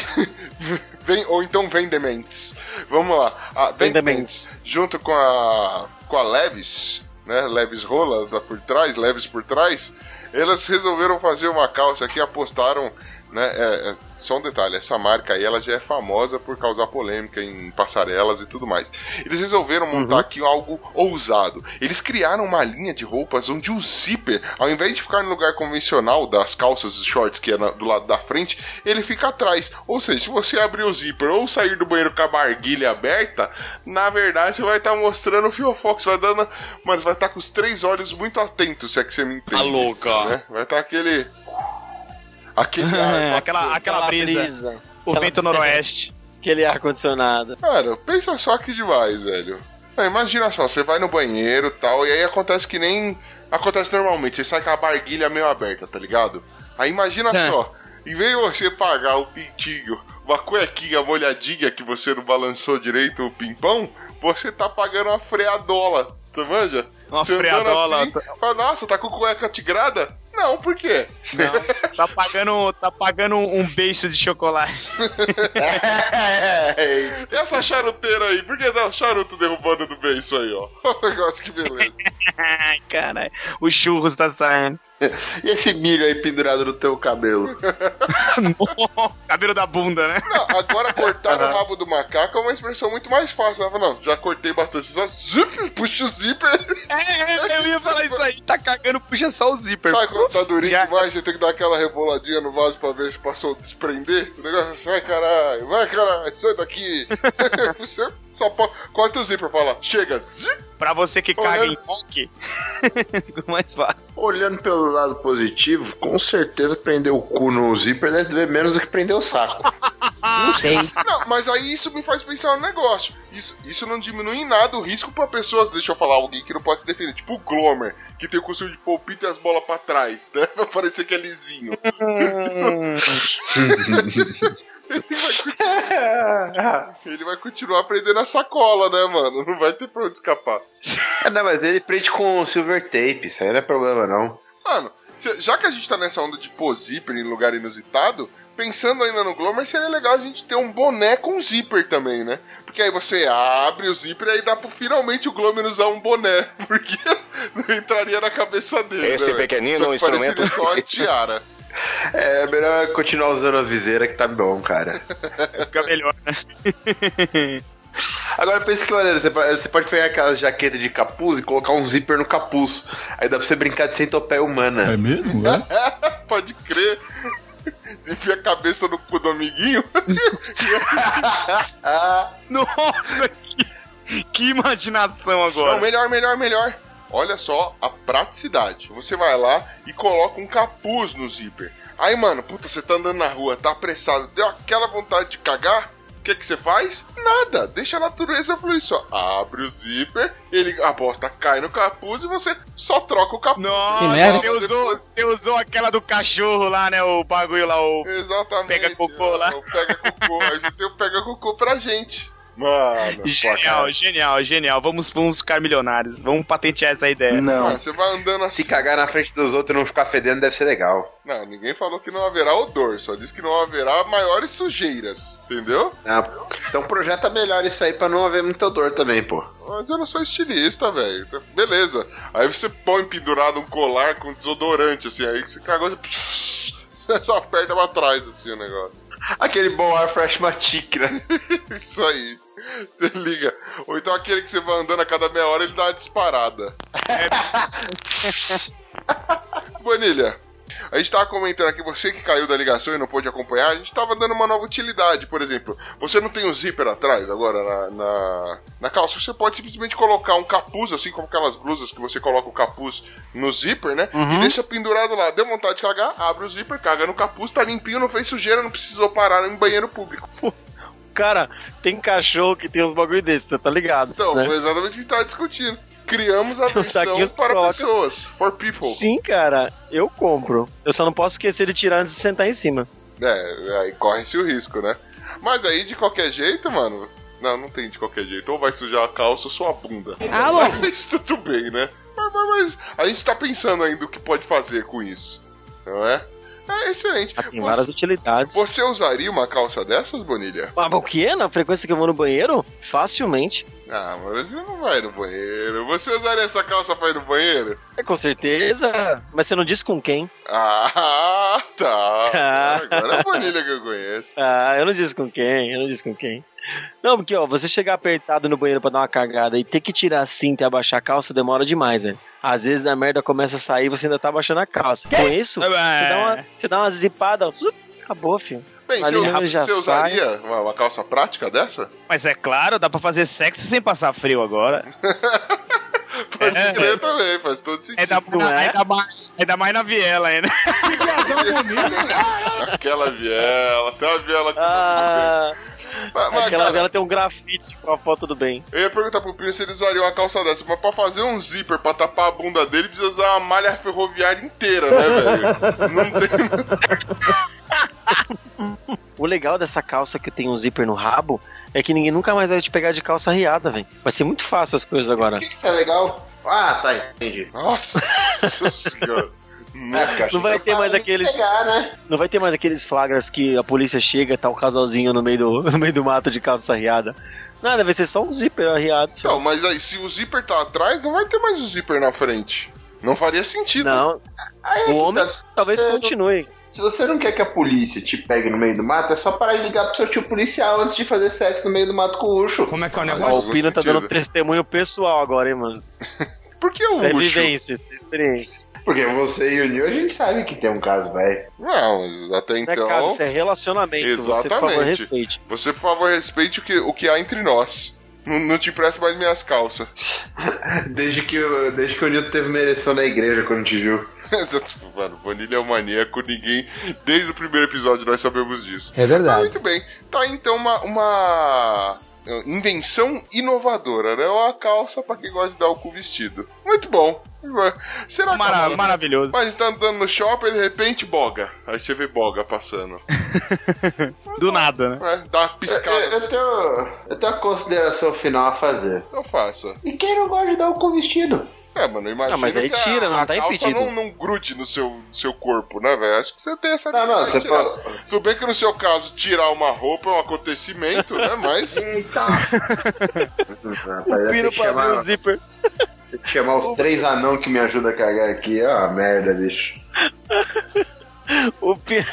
D: vem, ou então vem Dementes. Vamos lá. A
C: Vem
D: Dementes, junto com a com a Levis, né? Levis Rola da por trás, Levis por trás. Elas resolveram fazer uma calça aqui, apostaram, né? é- é, só um detalhe, essa marca aí ela já é famosa por causar polêmica em passarelas e tudo mais. Eles resolveram montar aqui algo ousado. Eles criaram uma linha de roupas onde o zíper, ao invés de ficar no lugar convencional das calças e shorts que é na- do lado da frente, ele fica atrás. Ou seja, se você abrir o zíper ou sair do banheiro com a barguilha aberta, na verdade você vai estar mostrando o fiofox, vai dando, mano, vai estar com os três olhos muito atentos, se é que você me entende. Tá louca. Vai estar aquele aquele ar
F: aquela,
D: macio.
F: aquela brisa. O
C: Aquela-
F: vento noroeste.
C: Aquele ar-condicionado.
D: Cara, pensa só que demais, velho. Ah, imagina só, você vai no banheiro e tal, e aí acontece que nem acontece normalmente. Você sai com a barguilha meio aberta, tá ligado? Aí imagina
F: É.
D: só, em vez de você pagar o pintinho, uma cuequinha molhadinha que você não balançou direito o pimpão, você tá pagando uma freadola. Tu manja?
F: Uma
D: você
F: freadola.
D: assim, fala, nossa, tá com cueca tigrada? Não, por quê?
F: Não, tá pagando, tá pagando um beijo de chocolate.
D: E essa charuteira aí? Por que não? Charuto derrubando do beiço aí, ó. Negócio que beleza.
F: Caralho. O churros tá saindo.
A: E esse milho aí pendurado no teu cabelo?
F: Cabelo da bunda, né?
D: Não, agora cortar o rabo do macaco é uma expressão muito mais fácil. Ela fala, não, já cortei bastante. Só zip, puxa o zíper.
F: É, eu ia falar isso aí. Tá cagando, puxa só o zíper.
D: Sabe quando tá durinho
F: Já-
D: demais, você tem que dar aquela reboladinha no vaso pra ver se passou a desprender? O negócio assim, vai caralho, vai caralho, sai daqui. você só pode... Corta o zíper, fala, chega, zip.
F: Pra você que caga
A: Olhando-
F: em rock, ficou mais fácil.
A: Olhando pelo lado positivo, com certeza prender o cu no zíper deve doer menos do que prender o saco.
E: Não sei.
D: Não, mas aí isso me faz pensar no negócio. Isso, isso não diminui em nada o risco pra pessoas, deixa eu falar, alguém que não pode se defender. Tipo o Glomer, que tem o costume de pôr o pito e as bolas pra trás, né? Pra parecer que é lisinho. Ele vai continuar prendendo a sacola, né, mano? Não vai ter pra onde escapar.
A: Ah, não, mas ele prende com silver tape, isso aí não é problema não.
D: Mano, já que a gente tá nessa onda de pôr zíper em lugar inusitado, pensando ainda no Glomer, seria legal a gente ter um boné com zíper também, né? Porque aí você abre o zíper e aí dá pra finalmente o Glomer usar um boné. Porque não entraria na cabeça dele.
I: Este
D: né,
I: pequenino
D: Só que
I: instrumento-
D: só uma tiara.
A: É melhor continuar usando a viseira que tá bom, cara.
F: Fica melhor, né?
A: Agora pensa que maneiro, você pode, você pode pegar aquela jaqueta de capuz e colocar um zíper no capuz. Aí dá pra você brincar de centopeia humana.
J: É mesmo? É?
D: Pode crer. Enfia a cabeça no cu do amiguinho.
F: Nossa, que, que imaginação
D: Não,
F: agora.
D: melhor, melhor, melhor. Olha só a praticidade. Você vai lá e coloca um capuz no zíper. Aí, mano, puta, você tá andando na rua, tá apressado, deu aquela vontade de cagar. O que que você faz? Nada. Deixa a natureza fluir só. Abre o zíper, ele a bosta cai no capuz e você só troca o capuz.
F: Nossa,
H: Que merda.
F: você usou, você usou aquela do cachorro lá, né? O bagulho lá, o.
D: Exatamente.
F: Pega cocô lá.
D: O Pega cocô. A gente tem o pega cocô pra gente. Mano, pô,
F: Genial,
D: cara.
F: genial, genial. Vamos, vamos ficar milionários. Vamos patentear essa ideia.
D: Mano, você vai andando assim.
A: Se cagar na frente dos outros e não ficar fedendo deve ser legal.
D: Não, ninguém falou que não haverá odor, só disse que não haverá maiores sujeiras, entendeu?
A: Ah, então projeta melhor isso aí pra não haver muita odor também, pô.
D: Mas eu não sou estilista, velho. Então, Beleza. Aí você põe pendurado um colar com desodorante, assim, aí você cagou, você só aperta pra trás, assim, o negócio.
A: Aquele bom ar freshmatic, né?
D: Isso aí. Você liga. Ou então aquele que você vai andando a cada meia hora ele dá uma disparada. Bonilha, a gente tava comentando aqui, você que caiu da ligação e não pôde acompanhar, a gente tava dando uma nova utilidade, por exemplo. Você não tem o zíper atrás agora na, na, na calça, você pode simplesmente colocar um capuz, assim como aquelas blusas que você coloca o capuz no zíper, né? E deixa pendurado lá. Deu vontade de cagar, abre o zíper, caga no capuz, tá limpinho, não fez sujeira, não precisou parar em banheiro público.
C: Cara, tem cachorro que tem uns bagulho desses, você tá ligado?
D: Então,
C: né?
D: foi exatamente o que a gente tava discutindo. Criamos a
C: um
D: versão para
C: coloca-
D: pessoas, for people.
C: Sim, cara, eu compro. Eu só não posso esquecer de tirar antes de sentar em cima.
D: É, aí corre-se o risco, né? Mas aí, de qualquer jeito, mano... Não, não tem de qualquer jeito. Ou vai sujar a calça ou sua bunda.
H: Ah, bom.
D: Mas tudo bem, né? Mas, mas- mas a gente tá pensando ainda o que pode fazer com isso. Não é? É excelente.
C: Ah, Tem várias
D: Você,
C: utilidades.
D: você usaria uma calça dessas, Bonilha?
C: Ah, o que? Na frequência que eu vou no banheiro? Facilmente.
D: Ah, mas você não vai no banheiro. Você usaria essa calça pra ir no banheiro?
C: É, com certeza. Mas você não disse com quem?
D: Ah, tá.
C: Ah.
D: Agora é a Bonilha que eu conheço.
C: Ah, eu não disse com quem, eu não disse com quem. Não, porque, ó, você chegar apertado no banheiro pra dar uma cagada e ter que tirar a cinta e abaixar a calça demora demais, né? Às vezes a merda começa a sair e você ainda tá abaixando a calça. Com isso, você dá uma, você dá uma zipada, acabou, filho.
D: Bem,
C: Ali
D: você,
C: já
D: você usaria uma, uma calça prática dessa?
F: Mas é claro, dá pra fazer sexo sem passar frio agora.
D: Pode
F: É.
D: crer também, faz todo sentido.
F: Ainda,
C: é?
F: ainda, mais, ainda mais na viela ainda.
D: Aquela viela, tem uma viela com
C: Ah,
D: mas, mas,
C: aquela
D: cara,
C: vela tem um grafite com a foto do bem.
D: Eu ia perguntar pro Pino se ele usaria uma calça dessa, mas pra fazer um zíper pra tapar a bunda dele, precisa usar uma malha ferroviária inteira, né, velho? Não tem.
C: O legal dessa calça que tem um zíper no rabo é que ninguém nunca mais vai te pegar de calça riada, velho. Vai ser muito fácil as coisas agora.
A: Por que que isso é legal? Ah, tá, entendi.
D: Nossa senhora.
A: É, eu achei
C: Não vai ter mais aqueles-
A: Pegar, né?
C: Não vai ter mais aqueles flagras que a polícia chega e tá o casalzinho no meio do, no meio do mato de calça riada. Nada, vai ser só um zíper arriado. só.
D: Não, mas aí, se o zíper tá atrás, não vai ter mais o zíper na frente. Não faria sentido.
C: Não,
A: Aí é
C: o homem
A: tá.
C: talvez continue.
A: Se você não quer que a polícia te pegue no meio do mato, é só parar de ligar pro seu tio policial antes de fazer sexo no meio do mato com o Ucho.
H: Como é que é o
C: Ó,
H: negócio?
C: o Pina tá
D: sentido.
C: dando testemunho pessoal agora, hein, mano.
D: Por que o
C: Isso é
D: Ucho?
C: vivência, isso é experiência.
A: Porque você e o Nil, a gente sabe que tem um caso, velho.
D: Não, mas até
C: Isso não
D: então.
C: é caso, isso é relacionamento. Você, por favor,
D: Exatamente.
C: respeite.
D: Você, por favor, respeite o que, o que há entre nós. Não, não te empresta mais minhas calças.
A: Desde que, o- desde que o Nil teve uma ereção na igreja quando te viu.
D: Exato, Mano, Vanilla é um maníaco, ninguém. Desde o primeiro episódio nós sabemos disso.
H: É verdade.
D: muito bem. Tá aí, então uma, uma uh, invenção inovadora, né? Uma calça pra quem gosta de dar o cu vestido. Muito bom. Será que
F: Mara- maravilhoso.
D: Mas tá andando no shopping e de repente boga. Aí você vê boga passando.
F: Do nada, né?
D: É, dá uma
A: Eu,
D: piscada.
A: eu tenho, eu tenho uma consideração final a fazer.
D: Então faça.
A: E quem não gosta de dar o cu vestido?
D: É, mano, imagina
C: Ah, mas aí
D: a-
C: tira, não
D: a
C: tá impedido.
D: não, não grude no seu, no seu corpo, né, velho? Acho que você tem essa
A: Não, não, você pode.
D: Tudo bem que no seu caso, tirar uma roupa é um acontecimento, né? Mas.
A: Eita!
C: O
A: eu
C: Pino pra abrir o zíper.
A: Chamar os três anão que me ajudam a cagar aqui. É uma merda, bicho.
C: O Pina...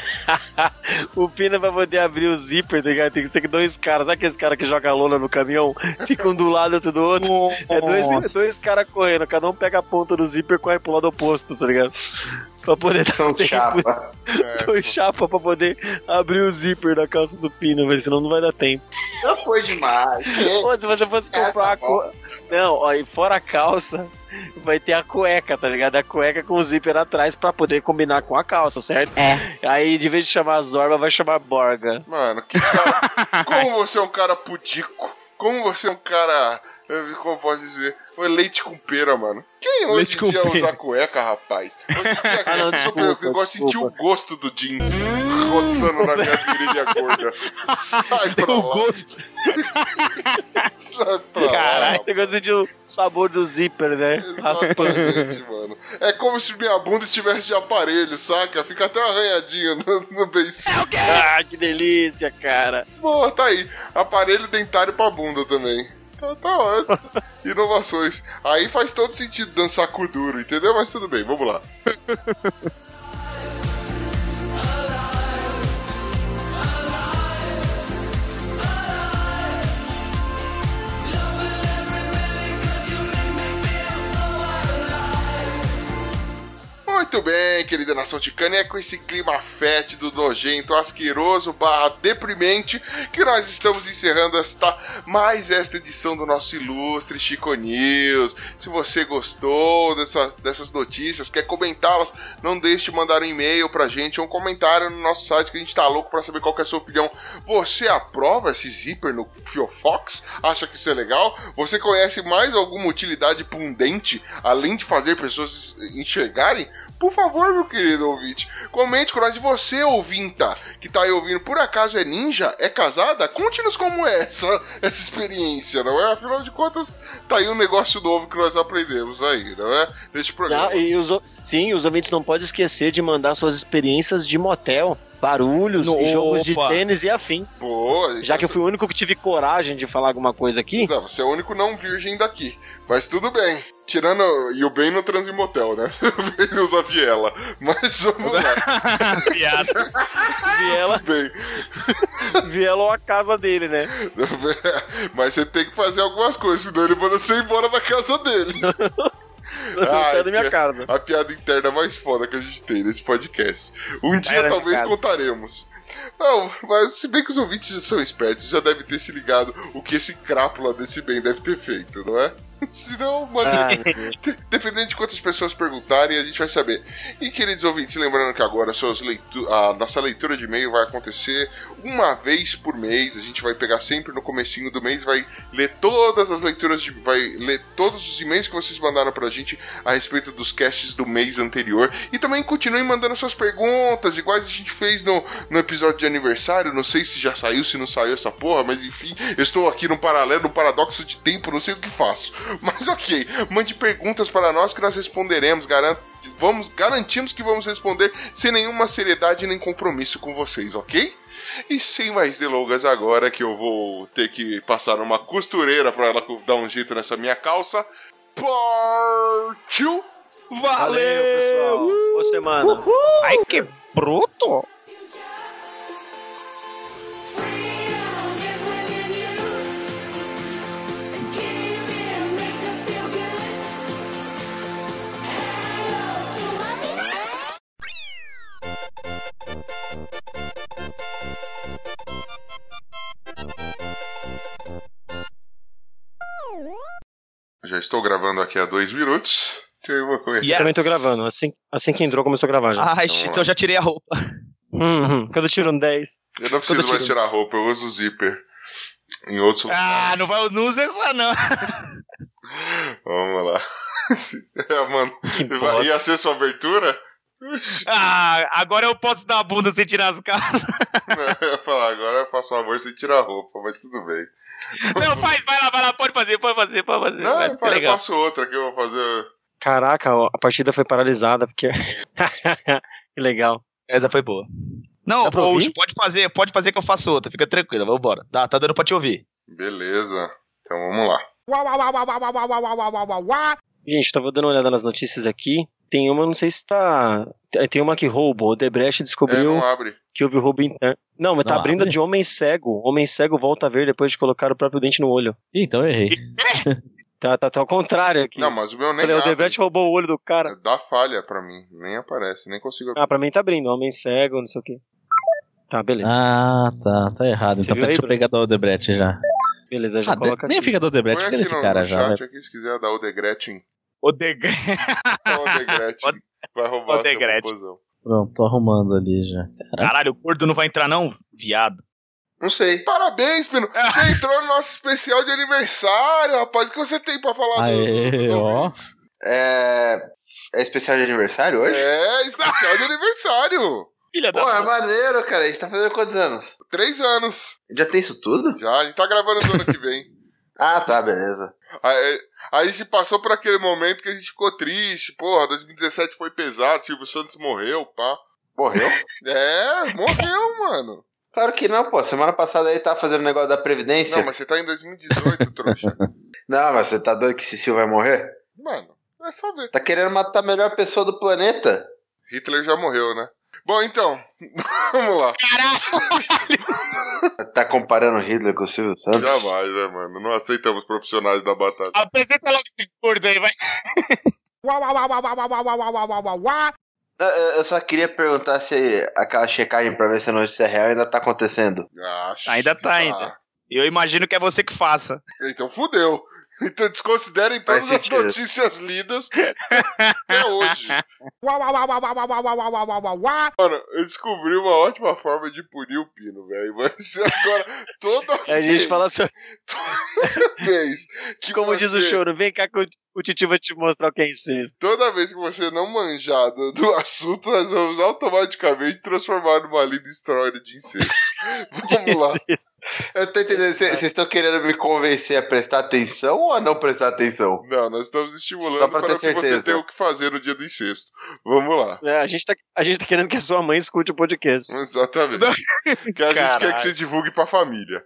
C: o Pina vai poder abrir o zíper, tá ligado? Tem que ser que dois caras. Sabe aqueles caras que jogam lona no caminhão? Ficam do lado, outro do outro. É dois, dois caras correndo, cada um pega a ponta do zíper e corre pro lado oposto, tá ligado? Pra poder dar
A: São os
C: tempo.
A: chapa.
C: Dois chapa pra poder abrir o zíper da calça do Pina, velho, senão não vai dar tempo.
A: Já foi demais.
C: Pô, se você fosse comprar co... Não, ó, e fora a calça, vai ter a cueca, tá ligado? A cueca com o zíper atrás pra poder combinar com a calça, certo?
H: É.
C: Aí, de vez de chamar Zorba, vai chamar Borga.
D: Mano, que cara. Como você é um cara pudico? Como você é um cara. Como eu posso dizer? Um leite com pera, mano. Quem hoje
B: Leite
D: em
B: com
D: dia
B: pera.
D: usa cueca, rapaz? Hoje em dia,
C: Ah, não,
D: eu,
C: desculpa,
D: eu, eu gosto de sentir o gosto do jeans roçando na minha virilha gorda. Sai pra
B: O
D: lá.
B: gosto.
D: Sai pra
C: Caralho,
D: lá.
C: eu gosto de o sabor do zíper, né?
D: Exatamente, mano. É como se minha bunda estivesse de aparelho, saca? Fica até arranhadinho no, no beicinho.
C: Ah, que delícia, cara.
D: Pô, tá aí. Aparelho dentário pra bunda também. Tá, tá ótimo. Inovações. Aí faz todo sentido dançar com duro, entendeu? Mas tudo bem, vamos lá. Muito bem, querida nação ticana, é com esse clima fétido, nojento, asqueroso, barra deprimente, que nós estamos encerrando esta, mais esta edição do nosso ilustre Chico News. Se você gostou dessa- dessas notícias, quer comentá-las, não deixe de mandar um e-mail pra gente ou um comentário no nosso site, que a gente tá louco pra saber qual é a sua opinião. Você aprova esse zíper no Fiofox? Acha que isso é legal? Você conhece mais alguma utilidade pra um dente, além de fazer pessoas enxergarem? Por favor, meu querido ouvinte, comente com nós. E você, ouvinta, que tá aí ouvindo, por acaso é ninja? É casada? Conte-nos como é essa, essa experiência, não é? Afinal de contas, tá aí um negócio novo que nós aprendemos aí, não é? Neste programa.
C: Ah, e os, sim, os ouvintes não podem esquecer de mandar suas experiências de motel, barulhos
F: No-
C: e jogos de
F: opa.
C: tênis e afim.
D: Boa,
C: Já que eu fui o único que tive coragem de falar alguma coisa aqui.
D: Não, você é o único não virgem daqui. Mas tudo bem. Tirando. E o Ben não transa em motel, né? Ele usa viela. Mas vamos lá.
F: Piada.
C: Viela,
D: Bem.
C: Viela ou a casa dele, né?
D: Mas você tem que fazer algumas coisas, senão ele manda você embora da casa dele.
C: Sai da minha casa.
D: A piada interna mais foda que a gente tem nesse podcast. Um
C: Sai
D: dia talvez
C: casa.
D: contaremos. Não, mas se bem que os ouvintes já são espertos, já devem ter se ligado o que esse crápula desse bem deve ter feito, não é? Senão, mano,
C: Ah,
D: dependendo de quantas pessoas perguntarem, a gente vai saber. E, queridos ouvintes, lembrando que agora leitu- a nossa leitura de e-mail vai acontecer uma vez por mês. A gente vai pegar sempre no comecinho do mês, vai ler todas as leituras, de, vai ler todos os e-mails que vocês mandaram pra gente a respeito dos casts do mês anterior. E também continuem mandando suas perguntas, iguais a gente fez no, no episódio de aniversário. Não sei se já saiu, se não saiu essa porra, mas enfim, eu estou aqui no paralelo, no paradoxo de tempo, não sei o que faço. Mas ok, mande perguntas para nós que nós responderemos, garanto. Vamos, garantimos que vamos responder sem nenhuma seriedade nem compromisso com vocês, ok? E sem mais delongas agora, que eu vou ter que passar uma costureira para ela dar um jeito nessa minha calça. Partiu!
C: Valeu, pessoal. Boa semana.
F: Ai, que bruto.
D: Já estou gravando aqui há dois minutos. Então eu vou começar.
F: Yes.
C: Também tô gravando. Assim, assim que entrou, começou a gravar já.
F: Ai, então eu já tirei a roupa.
C: Hum, hum. Quando eu tiro um 10.
D: Eu não preciso
C: eu
D: mais tirar a roupa, eu uso o zíper. Em outros
F: Ah,
D: lugares.
F: não vai não usa essa não.
D: Vamos lá. é, mano.
C: Que bosta.
D: Ia ser sua abertura?
F: Ah, agora eu posso dar a bunda sem tirar as calças.
D: eu ia falar, agora eu faço um amor sem tirar a roupa, mas tudo bem.
F: Não, faz, vai lá, vai lá, pode fazer, pode fazer, pode fazer.
D: Não,
F: vai,
D: eu tá
F: legal.
D: faço outra que eu vou fazer.
C: Caraca, ó, a partida foi paralisada, porque. que legal.
F: Essa foi boa. Não, pode fazer, pode fazer que eu faço outra, fica tranquila, vamos embora. Tá, tá dando pra te ouvir.
D: Beleza, então vamos lá.
C: Gente, tava dando uma olhada nas notícias aqui. Tem uma, não sei se tá. Tem uma que rouba. O Debrecht descobriu
D: é,
C: que houve roubo interno. Não, mas tá
B: Não
C: abrindo a
B: abre?
C: de homem cego. Homem cego volta a ver depois de colocar o próprio dente no olho.
B: Ih, então eu errei.
C: Tá, tá, tá ao contrário aqui.
D: Não, mas o meu nem
C: Falei, o
D: abre.
C: Debrecht roubou o olho do cara.
D: Dá falha pra mim. Nem aparece, nem consigo abrir.
C: Ah, pra mim tá abrindo. Homem cego, não sei o quê. Tá, beleza.
B: Ah, tá, tá errado.
C: Você
B: Então pera,
C: aí,
B: deixa eu pegar da Odebrecht já.
C: Beleza, já
B: Ah,
C: coloca
B: nem
C: aqui.
B: fica da Odebrecht,
D: Põe
B: fica desse cara
D: no
B: já.
D: chat aqui se quiser dar o de Gretchen.
F: O Degre...
D: O Degretti vai roubar
F: Ô,
B: Pronto, tô arrumando ali já.
F: Caralho, o gordo não vai entrar não? Viado.
A: Não sei.
D: Parabéns, Pino. Você entrou no nosso especial de aniversário, rapaz. O que você tem pra falar do,
B: Aê,
D: do, dos
B: ó.
A: É. É especial de aniversário hoje?
D: É, especial de aniversário.
F: Filha da...
A: Pô, é maneiro, cara. A gente tá fazendo quantos anos?
D: Três anos.
A: Já tem isso tudo?
D: Já, a gente tá gravando no ano que vem.
A: Ah, tá, beleza.
D: Aí, aí gente passou por aquele momento que a gente ficou triste. Porra, 2017 foi pesado, Silvio Santos morreu, pá.
A: Morreu?
D: É, morreu, mano.
A: Claro que não, pô. Semana passada ele tava fazendo negócio da Previdência.
D: Não, mas você tá em 2018, trouxa.
A: Não, mas você tá doido que Cecil vai morrer?
D: Mano, é só ver.
A: Tá querendo matar a melhor pessoa do planeta?
D: Hitler já morreu, né? Bom, então, vamos lá. Caralho!
A: tá comparando o Hitler com o Silvio Santos?
D: Jamais, né, mano? Não aceitamos profissionais da batalha.
F: Apresenta logo esse gordo aí, vai.
A: Eu só queria perguntar se aquela checagem pra ver se a notícia é real ainda tá acontecendo.
D: Acho
F: ainda tá, ainda. Tá. Eu imagino que é você que faça.
D: Então fudeu. Então desconsiderem todas as notícias lidas até hoje. Mano, eu descobri uma ótima forma de punir o Pino, velho. Vai ser agora, toda
C: vez. A gente fala assim.
D: Toda vez. Que
C: Como você... diz o choro, vem cá, o- Titi vai te mostrar o que é incesto.
D: Toda vez que você não manjar do, do assunto, nós vamos automaticamente transformar numa linda história de incesto. Vamos lá.
A: Eu tô entendendo. Cê- Vocês estão querendo me convencer a prestar atenção ou a não prestar atenção?
D: Não, nós estamos estimulando
A: Só pra
D: para
A: ter
D: que você
A: certeza.
D: tenha o que fazer no dia do incesto. Vamos lá.
C: É, a, gente tá, a gente tá querendo que a sua mãe escute o podcast.
D: Exatamente. que a gente quer que você divulgue pra família.